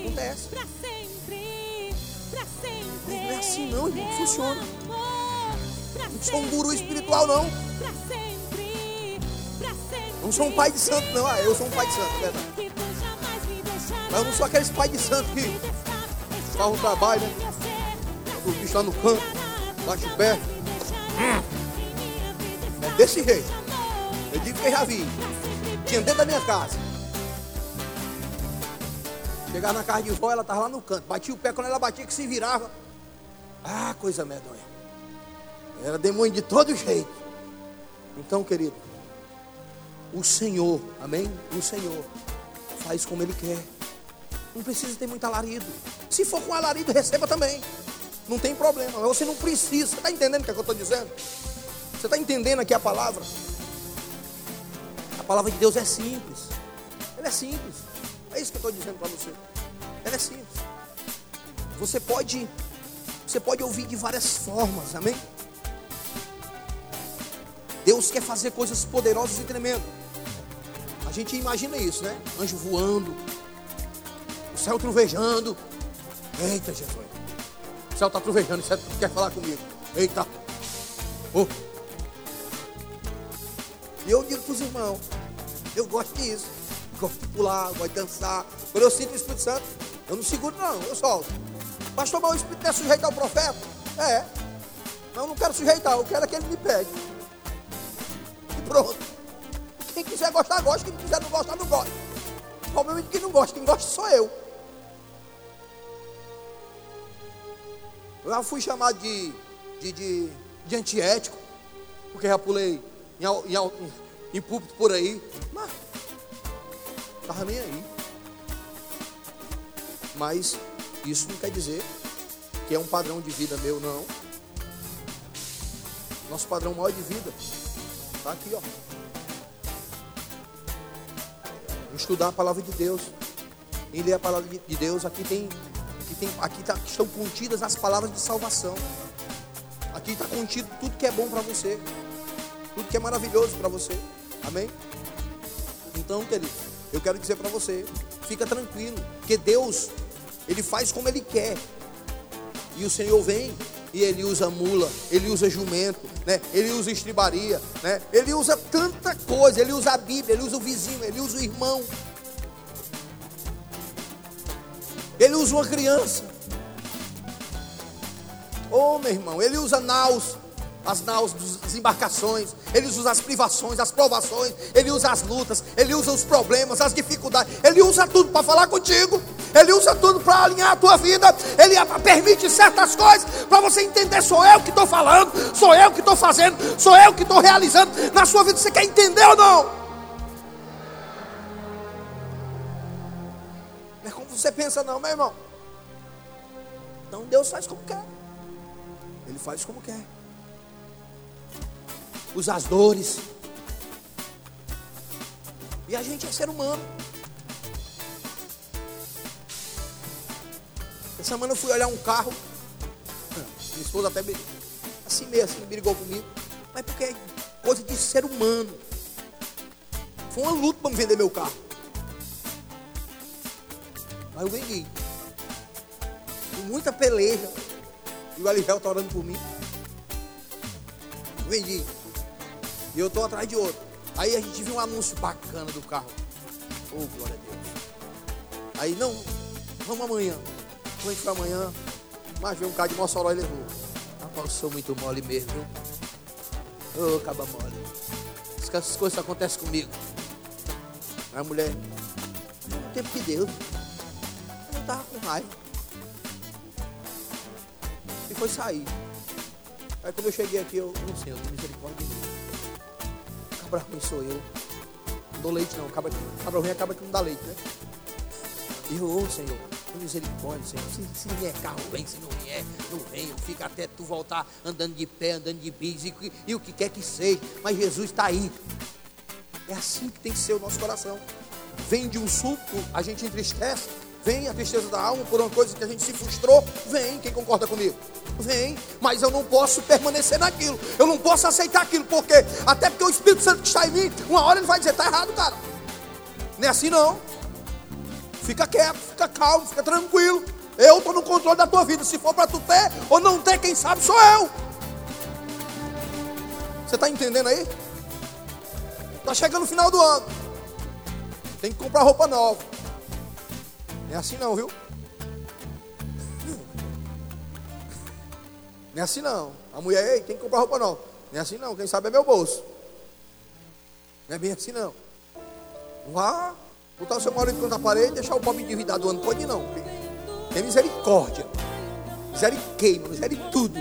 Acontece. Mas não é assim não, irmão, funciona. Não sou um guru espiritual, não. Não sou um pai de santo, não. Ah, eu sou um pai de santo, é verdade. Mas eu não sou aqueles pai de santo que faz um trabalho, né? O bicho lá no campo, bate o pé. É desse jeito. Eu digo que eu já vi. Tinha dentro da minha casa. Chegava na casa de vó, ela estava lá no canto. Batia o pé, quando ela batia que se virava. Ah, coisa medonha. Era demônio de todo jeito. Então, querido, o Senhor, amém? O Senhor faz como Ele quer. Não precisa ter muito alarido. Se for com alarido, receba também. Não tem problema. Você não precisa. Você está entendendo o que, é que eu estou dizendo? Você está entendendo aqui a palavra? A palavra de Deus é simples. Ela é simples. É isso que eu estou dizendo para você. Ela é simples. Você pode, você pode ouvir de várias formas, amém? Deus quer fazer coisas poderosas e tremendas. A gente imagina isso, né? Anjo voando, céu trovejando. Eita, Jesus. O céu está trovejando, você quer falar comigo. Eita. Oh. E eu digo para os irmãos, eu gosto disso. Gosto de pular, gosto de dançar. Quando eu sinto o Espírito Santo, eu não seguro não, eu solto. Pastor, mas o Espírito quer sujeitar o profeta? É. Não, eu não quero sujeitar, eu quero é que ele me pegue. E pronto. Quem quiser gostar, gosta. Quem quiser não gostar, não gosta. O problema é que não gosta, quem gosta sou eu. Eu já fui chamado de, de, de, de antiético, porque já pulei em, em, em púlpito por aí. Mas estava nem aí. Mas isso não quer dizer que é um padrão de vida meu, não. Nosso padrão maior de vida está aqui, ó. Estudar a palavra de Deus. E ler a palavra de Deus, aqui tem Aqui, tem, aqui tá, estão contidas as palavras de salvação. Aqui está contido tudo que é bom para você. Tudo que é maravilhoso para você. Amém? Então, querido, eu quero dizer para você, fica tranquilo, que Deus, Ele faz como Ele quer. E o Senhor vem e Ele usa mula, Ele usa jumento, né? Ele usa estribaria, né? Ele usa tanta coisa, Ele usa a Bíblia, Ele usa o vizinho, Ele usa o irmão. Ele usa uma criança. Oh, meu irmão, ele usa naus, as naus das embarcações, ele usa as privações, as provações, ele usa as lutas, ele usa os problemas, as dificuldades, ele usa tudo para falar contigo, ele usa tudo para alinhar a tua vida, ele permite certas coisas para você entender: sou eu que estou falando, sou eu que estou fazendo, sou eu que estou realizando na sua vida. Você quer entender ou não? Você pensa, não, meu irmão. Então Deus faz como quer. Ele faz como quer. Usa as dores. E a gente é ser humano. Essa semana eu fui olhar um carro. Minha esposa até assim meio assim brigou comigo. Mas porque é coisa de ser humano. Foi uma luta para me vender meu carro. Mas eu vendi. Com muita peleja. E o Alivel está orando por mim. Vendi. E eu estou atrás de outro. Aí a gente viu um anúncio bacana do carro. Oh, glória a Deus. Aí, não, vamos amanhã. Quando a gente foi amanhã, mas veio um carro de Mossoró e levou. Rapaz, eu sou muito mole mesmo? Ô, oh, caba mole. Essas coisas acontecem comigo. A mulher, o tempo que deu. Raiva. E foi sair. Aí quando eu cheguei aqui, eu, não sei, eu tenho misericórdia de mim. Cabra ruim sou eu. Não dou leite não. Cabra, cabra ruim acaba que não dá leite, né? E eu, ô Senhor, com misericórdia, Senhor. Se, se vier carro, vem. Se não vier, não vem. Fica até tu voltar andando de pé, andando de bis e, e o que quer que seja. Mas Jesus está aí. É assim que tem que ser o nosso coração. Vem de um suco, a gente entristece. Vem a tristeza da alma por uma coisa que a gente se frustrou. Vem, quem concorda comigo? Vem, mas eu não posso permanecer naquilo. Eu não posso aceitar aquilo, porque até porque o Espírito Santo que está em mim, uma hora ele vai dizer: está errado, cara. Não é assim não. Fica quieto, fica calmo, fica tranquilo. Eu estou no controle da tua vida. Se for para tu ter ou não ter, quem sabe sou eu. Você está entendendo aí? Está chegando o final do ano. Tem que comprar roupa nova. Não é assim não, viu? Não é assim não. A mulher, ei, tem que comprar roupa nova. Não é assim não. Quem sabe é meu bolso. Não é bem assim não. Vá botar o seu marido contra a parede e deixar o pobre endividado o ano todo, não. Tem misericórdia. Misericórdia, misericórdia tudo.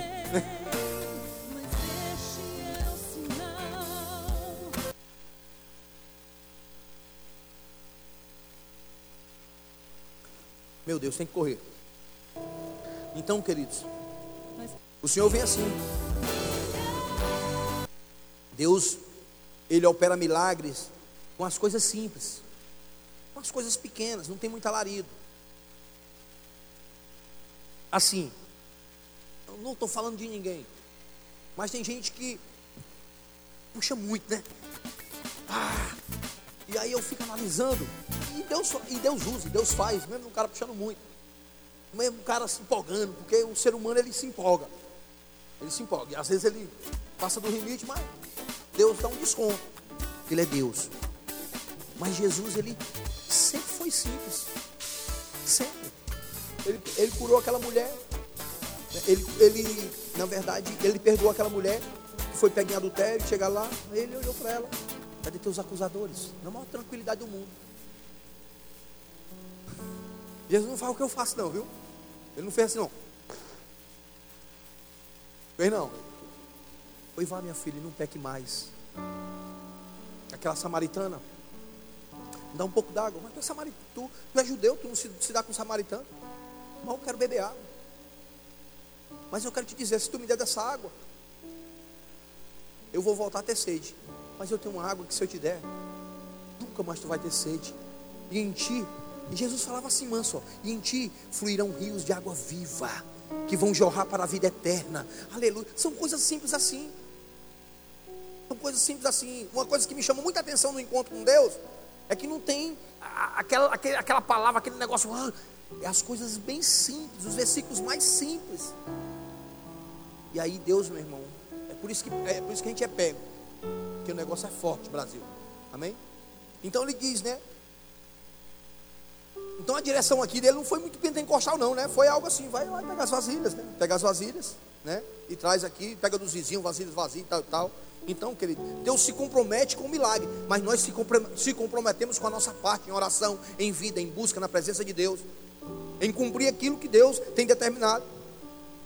Meu Deus, tem que correr. Então, queridos, o Senhor vem assim. Deus, Ele opera milagres com as coisas simples, com as coisas pequenas, não tem muito alarido. Assim, eu não estou falando de ninguém, mas tem gente que puxa muito, né? Ah, e aí eu fico analisando. E Deus, e Deus usa, e Deus faz, mesmo o cara puxando muito. Mesmo o cara se empolgando, porque o ser humano ele se empolga. Ele se empolga. E às vezes ele passa do limite, mas Deus dá um desconto. Ele é Deus. Mas Jesus, ele sempre foi simples. Sempre. Ele, ele curou aquela mulher. Ele, ele, na verdade, ele perdoou aquela mulher que foi pegar em adultério, chegar lá, ele olhou para ela. Cadê teus acusadores? Na maior tranquilidade do mundo. Jesus não fala o que eu faço, não, viu? Ele não fez assim, não. Fez não. Oi, vá, minha filha, não peque mais. Aquela samaritana. Dá um pouco d'água. Mas tu é samaritano, tu, tu é judeu, tu não se, se dá com samaritano. Mas eu quero beber água. Mas eu quero te dizer, se tu me der dessa água, eu vou voltar a ter sede. Mas eu tenho uma água que se eu te der, nunca mais tu vai ter sede. E em ti, e Jesus falava assim, manso, e em ti fluirão rios de água viva, que vão jorrar para a vida eterna. Aleluia. São coisas simples assim. São coisas simples assim. Uma coisa que me chamou muita atenção no encontro com Deus é que não tem aquela, aquela palavra, aquele negócio. Ah, é as coisas bem simples, os versículos mais simples. E aí Deus, meu irmão, é por isso que, é por isso que a gente é pego porque o negócio é forte, Brasil. Amém? Então ele diz, né? Então a direção aqui dele não foi muito pentecostal, não, né? Foi algo assim, vai lá pegar as vasilhas, né? Pega as vasilhas, né? E traz aqui, pega dos vizinhos, vasilhas vazias e tal, tal. Então, querido, Deus se compromete com o milagre, mas nós se comprometemos com a nossa parte em oração, em vida, em busca na presença de Deus, em cumprir aquilo que Deus tem determinado,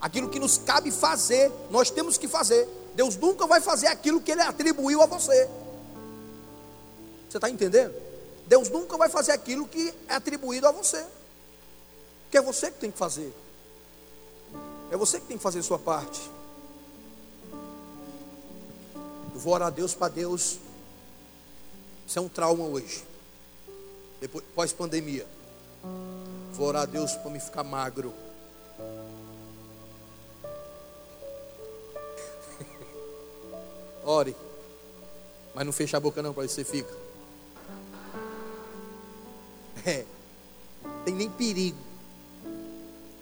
aquilo que nos cabe fazer, nós temos que fazer. Deus nunca vai fazer aquilo que Ele atribuiu a você. Você está entendendo? Deus nunca vai fazer aquilo que é atribuído a você. Que é você que tem que fazer. É você que tem que fazer a sua parte. Eu vou orar a Deus para Deus. Isso é um trauma hoje. Depois, pós-pandemia. Vou orar a Deus para me ficar magro. Ore. Mas não feche a boca não, para você fica. É. Tem nem perigo.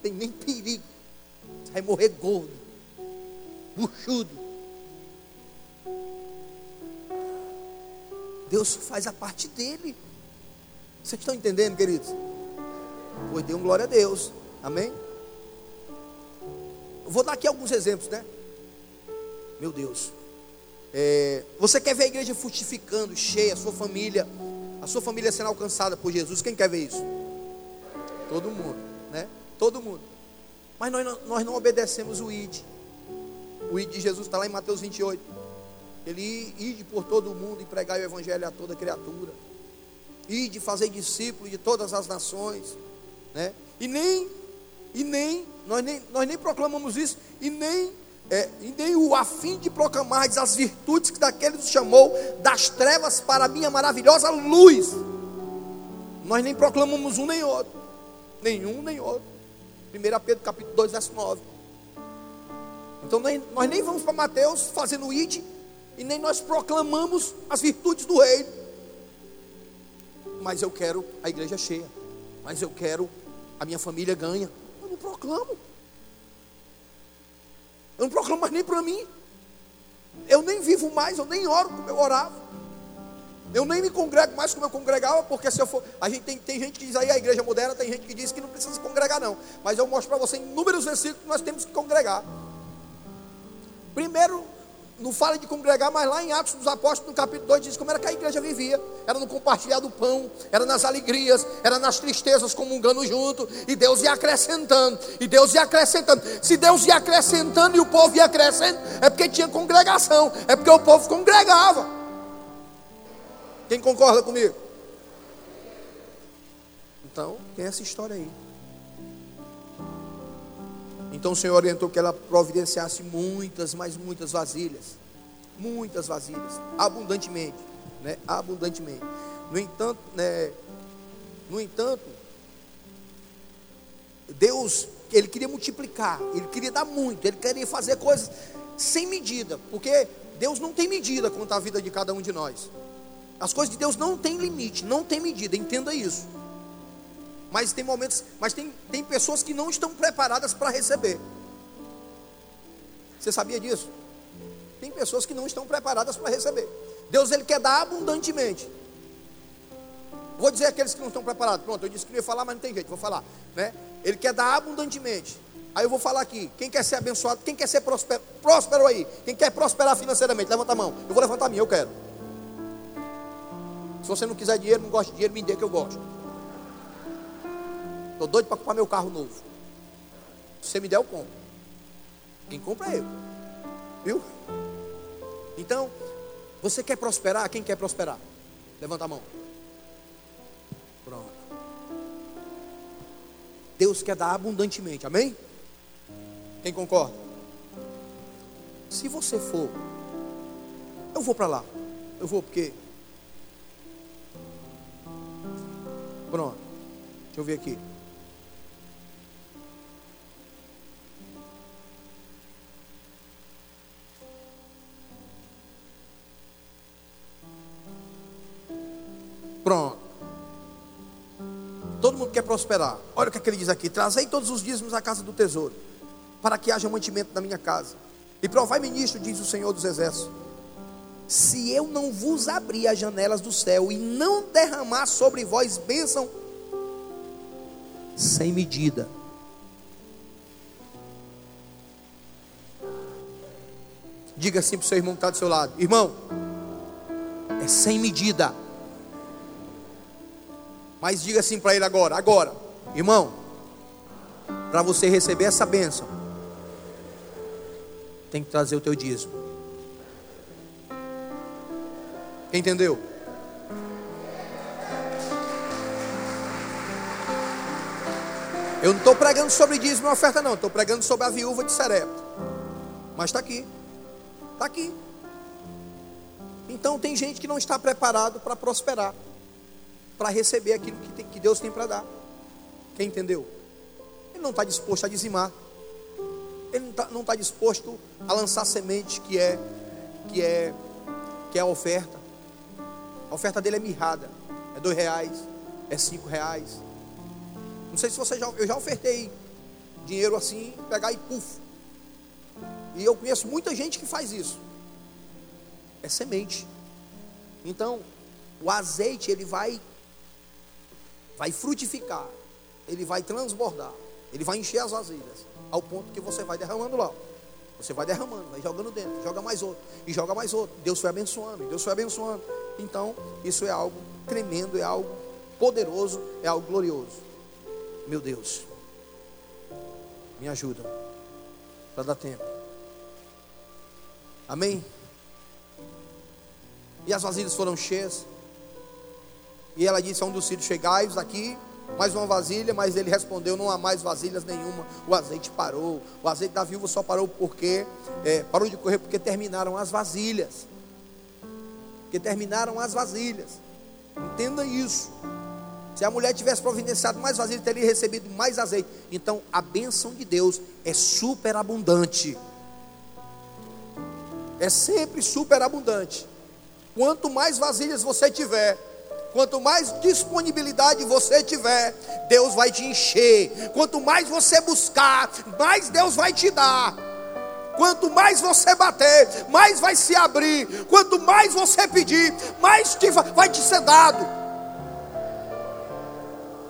Tem nem perigo. Você vai morrer gordo. Buchudo. Deus faz a parte dele. Vocês estão entendendo, queridos? Pois dê um glória a Deus. Amém? Eu vou dar aqui alguns exemplos, né? Meu Deus. É, você quer ver a igreja frutificando, cheia, a sua família, a sua família sendo alcançada por Jesus? Quem quer ver isso? Todo mundo, né? Todo mundo. Mas nós, nós não obedecemos o ID. O ID de Jesus está lá em Mateus 28. Ele ide por todo o mundo e pregar o evangelho a toda criatura. Ide fazer discípulos de todas as nações, né? E nem e nem nós nem nós nem proclamamos isso e nem é, e nem o afim de proclamar as virtudes que daquele nos chamou das trevas para a minha maravilhosa luz. Nós nem proclamamos um nem outro. Nenhum nem outro. 1 Pedro capítulo 2, verso 9. Então nós, nós nem vamos para Mateus fazendo id e nem nós proclamamos as virtudes do reino. Mas eu quero a igreja cheia. Mas eu quero a minha família ganha. Eu não proclamo. Eu não proclamo mais nem para mim. Eu nem vivo mais, eu nem oro como eu orava. Eu nem me congrego mais como eu congregava, porque se eu for. A gente tem, tem gente que diz aí a igreja moderna, tem gente que diz que não precisa se congregar, não. Mas eu mostro para você em inúmeros versículos que nós temos que congregar. Primeiro, não fala de congregar, mas lá em Atos dos Apóstolos, no capítulo 2, diz como era que a igreja vivia. Era no compartilhar do pão, era nas alegrias, era nas tristezas, comungando junto. E Deus ia acrescentando, e Deus ia acrescentando. Se Deus ia acrescentando e o povo ia crescendo, é porque tinha congregação, é porque o povo congregava. Quem concorda comigo? Então, tem essa história aí. Então o Senhor orientou que ela providenciasse muitas, mas muitas vasilhas. Muitas vasilhas, abundantemente, né? Abundantemente. No entanto, né? No entanto, Deus, ele queria multiplicar, ele queria dar muito, ele queria fazer coisas sem medida, porque Deus não tem medida quanto à vida de cada um de nós. As coisas de Deus não têm limite, não tem medida, entenda isso. Mas tem momentos, mas tem, tem pessoas que não estão preparadas para receber. Você sabia disso? Tem pessoas que não estão preparadas para receber. Deus ele quer dar abundantemente. Vou dizer aqueles que não estão preparados. Pronto, eu disse que não ia falar, mas não tem jeito, vou falar, né? Ele quer dar abundantemente. Aí eu vou falar aqui, quem quer ser abençoado, quem quer ser próspero, próspero aí, quem quer prosperar financeiramente, levanta a mão. Eu vou levantar a minha, eu quero. Se você não quiser dinheiro, não gosta de dinheiro, me dê que eu gosto. Estou doido para comprar meu carro novo. Se você me der, eu compro. Quem compra é eu. Viu? Então, você quer prosperar? Quem quer prosperar? Levanta a mão. Pronto. Deus quer dar abundantemente, amém? Quem concorda? Se você for, eu vou para lá. Eu vou porque. Pronto. Deixa eu ver aqui. Pronto. Todo mundo quer prosperar. Olha o que, é que ele diz aqui: Trazei todos os dízimos à casa do tesouro, para que haja mantimento na minha casa. E provai-me nisto, diz o Senhor dos Exércitos. Se eu não vos abrir as janelas do céu e não derramar sobre vós bênção sem medida. Diga assim para o seu irmão que está do seu lado: Irmão, é sem medida. Mas diga assim para ele agora: agora, irmão, para você receber essa bênção, tem que trazer o teu dízimo. Entendeu? Eu não estou pregando sobre dízimo e oferta, não. Estou pregando sobre a viúva de Serepta. Mas está aqui. Está aqui. Então tem gente que não está preparado para prosperar para receber aquilo que, tem, que Deus tem para dar. Quem entendeu? Ele não está disposto a dizimar. Ele não está tá disposto a lançar semente que é que é que é a oferta. A oferta dele é mirrada, é dois reais, é cinco reais. Não sei se você já, eu já ofertei dinheiro assim, pegar e puf. E eu conheço muita gente que faz isso. É semente. Então, o azeite ele vai vai frutificar, ele vai transbordar, ele vai encher as vasilhas, ao ponto que você vai derramando lá. Você vai derramando, vai jogando dentro, joga mais outro, e joga mais outro. Deus foi abençoando, Deus foi abençoando. Então, isso é algo tremendo, é algo poderoso, é algo glorioso. Meu Deus, me ajuda para dar tempo. Amém? E as vasilhas foram cheias. E ela disse a um dos filhos: Chegai-vos aqui, mais uma vasilha. Mas ele respondeu: Não há mais vasilhas nenhuma. O azeite parou. O azeite da viúva só parou porque é, parou de correr porque terminaram as vasilhas. Porque terminaram as vasilhas. Entenda isso. Se a mulher tivesse providenciado mais vasilhas, teria recebido mais azeite. Então, a bênção de Deus é superabundante. É sempre superabundante. Quanto mais vasilhas você tiver, Quanto mais disponibilidade você tiver, Deus vai te encher. Quanto mais você buscar, mais Deus vai te dar. Quanto mais você bater, mais vai se abrir. Quanto mais você pedir, mais te vai te ser dado.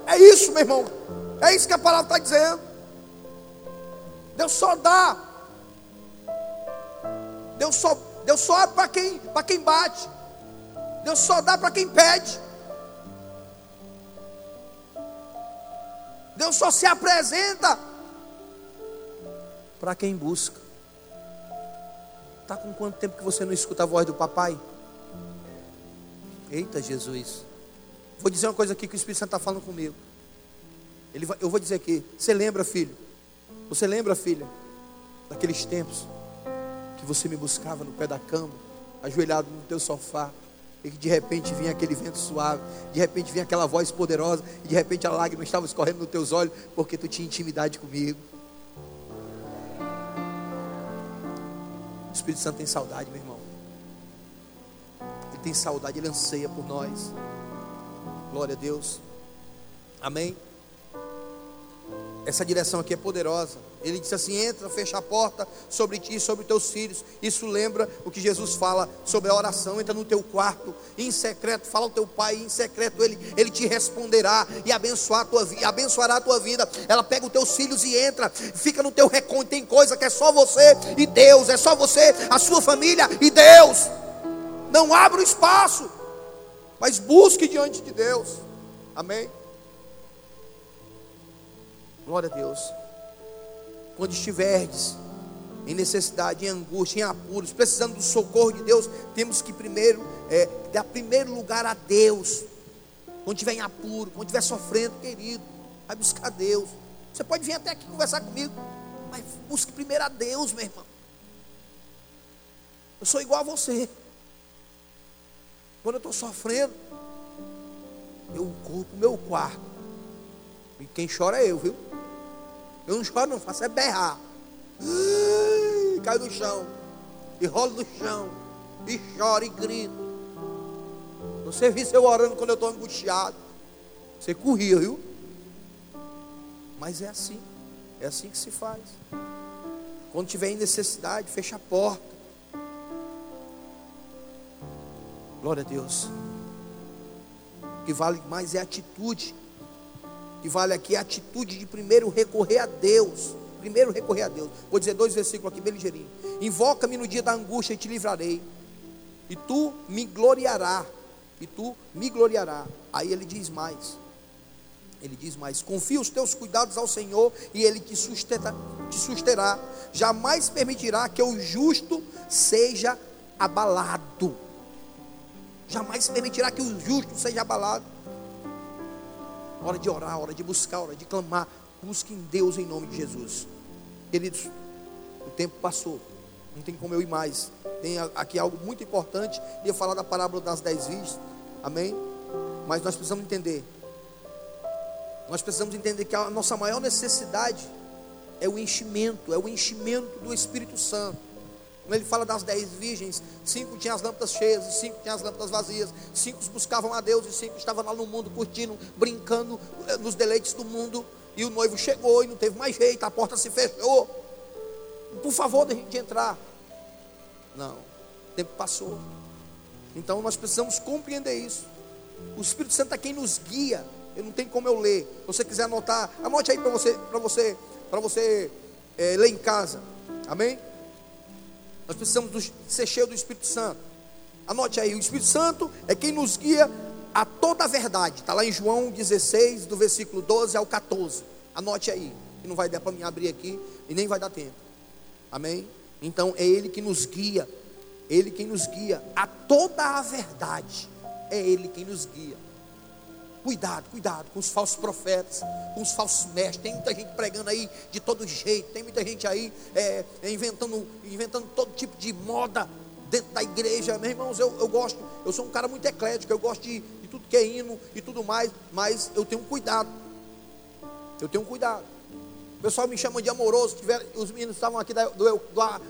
É isso, meu irmão. É isso que a palavra está dizendo. Deus só dá. Deus só, Deus só abre para quem, quem bate. Deus só dá para quem pede. Deus só se apresenta para quem busca. Está com quanto tempo que você não escuta a voz do papai? Eita Jesus. Vou dizer uma coisa aqui que o Espírito Santo está falando comigo. Ele eu vou dizer aqui. Você lembra, filho? Você lembra, filha? Daqueles tempos que você me buscava no pé da cama, ajoelhado no teu sofá, e de repente vinha aquele vento suave, de repente vinha aquela voz poderosa, e de repente a lágrima estava escorrendo nos teus olhos, porque tu tinha intimidade comigo. O Espírito Santo tem saudade, meu irmão. Ele tem saudade, ele anseia por nós. Glória a Deus. Amém. Essa direção aqui é poderosa. Ele disse assim: entra, fecha a porta sobre ti e sobre teus filhos. Isso lembra o que Jesus fala sobre a oração. Entra no teu quarto, em secreto, fala ao teu pai, em secreto ele, ele te responderá e abençoar a tua, abençoará a tua vida. Ela pega os teus filhos e entra, fica no teu recôndito. Tem coisa que é só você e Deus, é só você, a sua família e Deus. Não abra o espaço, mas busque diante de Deus. Amém. Glória a Deus. Quando estiverdes em necessidade, em angústia, em apuros, precisando do socorro de Deus, temos que primeiro é, dar primeiro lugar a Deus. Quando estiver em apuro, quando estiver sofrendo, querido, vai buscar Deus. Você pode vir até aqui conversar comigo, mas busque primeiro a Deus, meu irmão. Eu sou igual a você. Quando eu estou sofrendo, eu corro para o meu quarto. E quem chora é eu, viu? Eu não choro, não faço, é berrar. cai no chão. E rolo no chão. E chora e grita. Você viu eu orando quando eu estou angustiado. Você corria, viu? Mas é assim. É assim que se faz. Quando tiver necessidade, fecha a porta. Glória a Deus. O que vale mais é a atitude que vale aqui é a atitude de primeiro recorrer a Deus. Primeiro recorrer a Deus. Vou dizer dois versículos aqui bem ligeirinho. Invoca-me no dia da angústia e te livrarei. E tu me gloriará. E tu me gloriará. Aí ele diz mais. Ele diz mais: Confia os teus cuidados ao Senhor e Ele te, sustenta, te susterá. Jamais permitirá que o justo seja abalado. Jamais permitirá que o justo seja abalado hora de orar, hora de buscar, hora de clamar. Busque em Deus em nome de Jesus. Queridos, o tempo passou. Não tem como eu ir mais. Tem aqui algo muito importante. Ia falar da parábola das dez virgens. Amém? Mas nós precisamos entender. Nós precisamos entender que a nossa maior necessidade é o enchimento, é o enchimento do Espírito Santo. Quando ele fala das dez virgens, cinco tinham as lâmpadas cheias e cinco tinham as lâmpadas vazias. Cinco buscavam a Deus e cinco estavam lá no mundo curtindo, brincando eh, nos deleites do mundo. E o noivo chegou e não teve mais jeito, a porta se fechou. Por favor, deixa a gente entrar. Não, o tempo passou. Então nós precisamos compreender isso. O Espírito Santo é quem nos guia. Eu não tem como eu ler. Se você quiser anotar, anote aí para você, para você, para você é, ler em casa. Amém? Nós precisamos ser cheio do Espírito Santo. Anote aí, o Espírito Santo é quem nos guia a toda a verdade. Está lá em João 16, do versículo 12 ao 14. Anote aí, que não vai dar para me abrir aqui e nem vai dar tempo. Amém? Então é Ele que nos guia, Ele quem nos guia a toda a verdade. É Ele quem nos guia. Cuidado, cuidado com os falsos profetas, com os falsos mestres. Tem muita gente pregando aí de todo jeito. Tem muita gente aí é, inventando, inventando todo tipo de moda dentro da igreja. Meus irmãos, eu, eu gosto, eu sou um cara muito eclético. Eu gosto de, de tudo que é hino e tudo mais. Mas eu tenho cuidado. Eu tenho cuidado. O pessoal me chama de amoroso. Os meninos estavam aqui do, do,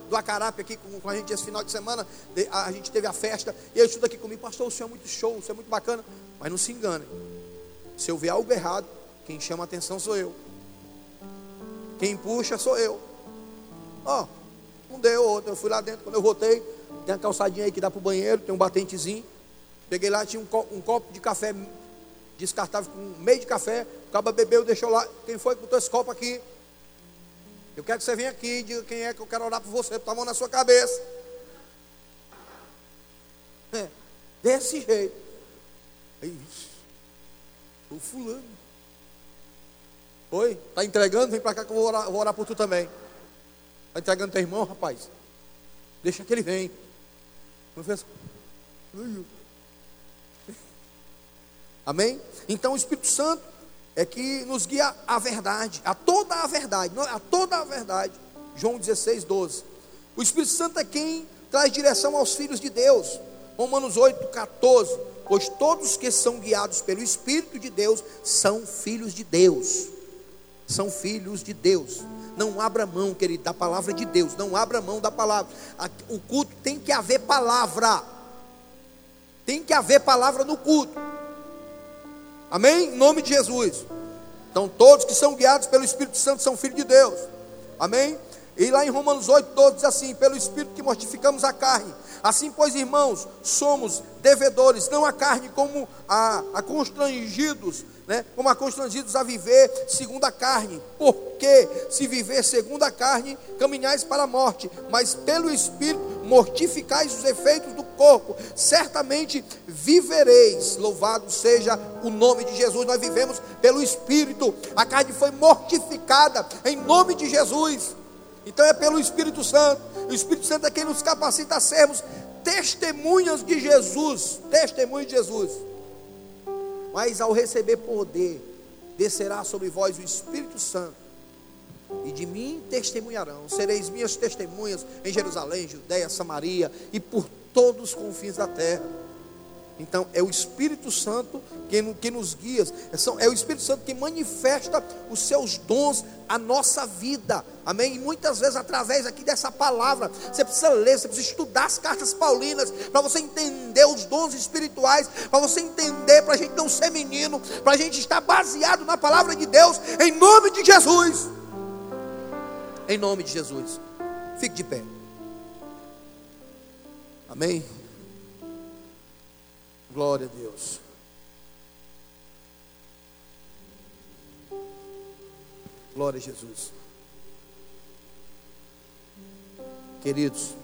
do Acarape aqui com, com, a gente esse final de semana. A gente teve a festa. E eles tudo aqui comigo. Pastor, o senhor é muito show, o senhor é muito bacana. Mas não se engane. Se eu ver algo errado, quem chama atenção sou eu. Quem puxa sou eu. Ó, oh, um deu outro. Eu fui lá dentro, quando eu voltei, tem uma calçadinha aí que dá para o banheiro, tem um batentezinho. Peguei lá, tinha um, copo, um copo de café descartável com meio de café. Acaba bebeu, deixou lá. Quem foi que botou esse copo aqui? Eu quero que você venha aqui e diga quem é que eu quero orar por você, botar a mão na sua cabeça. É, desse jeito. Isso. O fulano. Oi? Está entregando? Vem para cá que eu vou orar, vou orar por tu também. Está entregando teu irmão, rapaz? Deixa que ele vem. Amém? Então o Espírito Santo é que nos guia a verdade, a toda a verdade, a toda a verdade. João 16, 12. O Espírito Santo é quem traz direção aos filhos de Deus. Romanos 8, 14. Pois todos que são guiados pelo Espírito de Deus são filhos de Deus. São filhos de Deus. Não abra mão, querido, da palavra de Deus. Não abra mão da palavra. O culto tem que haver palavra. Tem que haver palavra no culto. Amém? Em nome de Jesus. Então, todos que são guiados pelo Espírito Santo são filhos de Deus. Amém? E lá em Romanos 8, 12 diz assim: Pelo Espírito que mortificamos a carne. Assim, pois, irmãos, somos devedores, não a carne como a, a constrangidos, né? como a constrangidos a viver segundo a carne. Porque se viver segundo a carne, caminhais para a morte, mas pelo Espírito mortificais os efeitos do corpo, certamente vivereis. Louvado seja o nome de Jesus. Nós vivemos pelo Espírito, a carne foi mortificada em nome de Jesus. Então é pelo Espírito Santo. O Espírito Santo é quem nos capacita a sermos testemunhas de Jesus. Testemunhas de Jesus. Mas ao receber poder, descerá sobre vós o Espírito Santo. E de mim testemunharão. Sereis minhas testemunhas em Jerusalém, Judéia, Samaria e por todos os confins da terra. Então, é o Espírito Santo que, nos guia, é, é o Espírito Santo que manifesta os seus dons à nossa vida, amém? E muitas vezes, através aqui dessa palavra, você precisa ler, você precisa estudar as cartas paulinas, para você entender os dons espirituais, para você entender, para a gente não ser menino, para a gente estar baseado na palavra de Deus, em nome de Jesus. Em nome de Jesus, fique de pé, amém? Glória a Deus. Glória a Jesus. Queridos,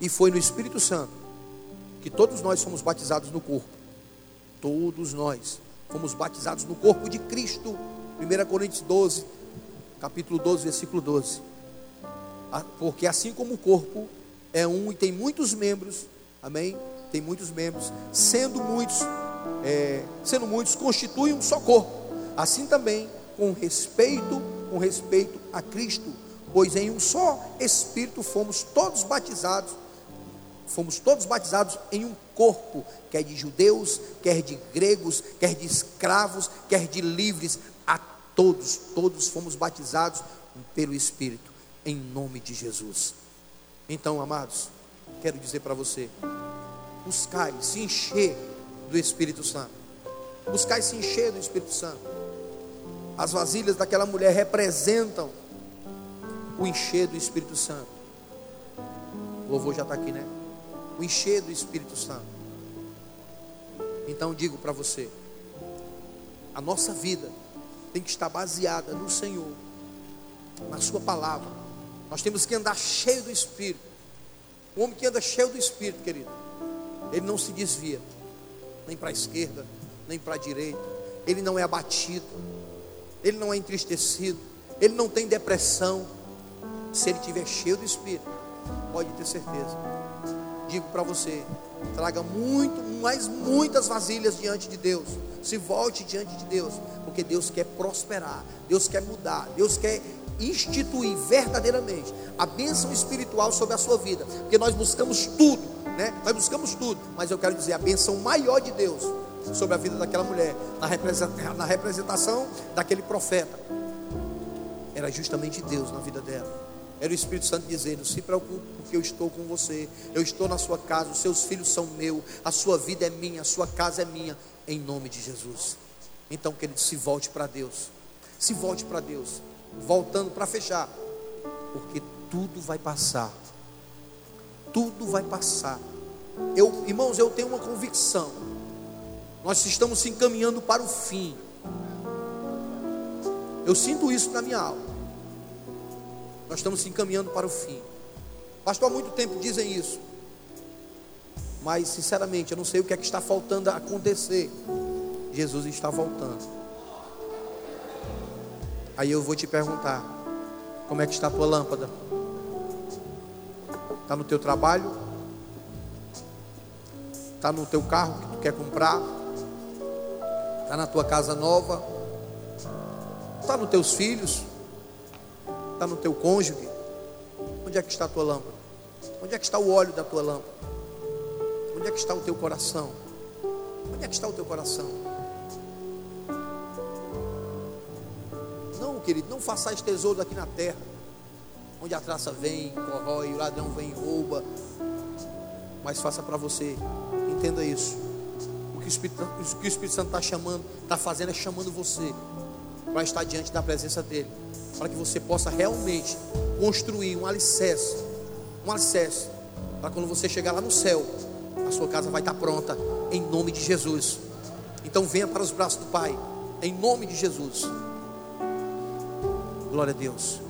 e foi no Espírito Santo que todos nós fomos batizados no corpo. Todos nós fomos batizados no corpo de Cristo. 1 Coríntios 12, capítulo 12, versículo 12. Ah, porque assim como o corpo é um e tem muitos membros, amém? Tem muitos membros, sendo muitos, é, sendo muitos, constituem um só corpo. Assim também, com respeito, com respeito a Cristo, pois em um só Espírito fomos todos batizados, fomos todos batizados em um corpo, quer de judeus, quer de gregos, quer de escravos, quer de livres, a todos, todos fomos batizados pelo Espírito. em nome de Jesus. Então, amados, quero dizer para você: buscai se encher do Espírito Santo, buscai se encher do Espírito Santo. As vasilhas daquela mulher representam o encher do Espírito Santo. O louvor já está aqui, né? O encher do Espírito Santo. Então digo para você, a nossa vida tem que estar baseada no Senhor, na Sua palavra. Nós temos que andar cheio do Espírito. O homem que anda cheio do Espírito, querido, ele não se desvia, nem para a esquerda, nem para a direita. Ele não é abatido, ele não é entristecido, ele não tem depressão. Se ele estiver cheio do Espírito, pode ter certeza. Digo para você, traga muito, mais muitas vasilhas diante de Deus. Se volte diante de Deus, porque Deus quer prosperar, Deus quer mudar, Deus quer instituir verdadeiramente a bênção espiritual sobre a sua vida, porque nós buscamos tudo, né? Nós buscamos tudo, mas eu quero dizer a bênção maior de Deus sobre a vida daquela mulher, na representação daquele profeta, era justamente Deus na vida dela. Era o Espírito Santo dizendo: Se preocupe, porque eu estou com você. Eu estou na sua casa, os seus filhos são meus, a sua vida é minha, a sua casa é minha, em nome de Jesus. Então, querido, se volte para Deus. Se volte para Deus. Voltando para fechar. Porque tudo vai passar. Tudo vai passar. Eu, irmãos, eu tenho uma convicção. Nós estamos se encaminhando para o fim. Eu sinto isso na minha alma. Nós estamos se encaminhando para o fim. Pastor, há muito tempo dizem isso. Mas, sinceramente, eu não sei o que é que está faltando acontecer. Jesus está voltando. Aí eu vou te perguntar: como é que está a tua lâmpada? Está no teu trabalho? Está no teu carro que tu quer comprar? Está na tua casa nova? Está nos teus filhos? Está no teu cônjuge? Onde é que está a tua lâmpada? Onde é que está o óleo da tua lâmpada? Onde é que está o teu coração? Onde é que está o teu coração? Não, querido, não façais tesouro aqui na terra, onde a traça vem, corrói, o ladrão vem rouba. Mas faça para você, entenda isso. O que o Espírito, o que o Espírito Santo está chamando, está fazendo é chamando você para estar diante da presença dEle para que você possa realmente construir um alicerce, um alicerce, para quando você chegar lá no céu, a sua casa vai estar pronta, em nome de Jesus. Então venha para os braços do Pai, em nome de Jesus. Glória a Deus.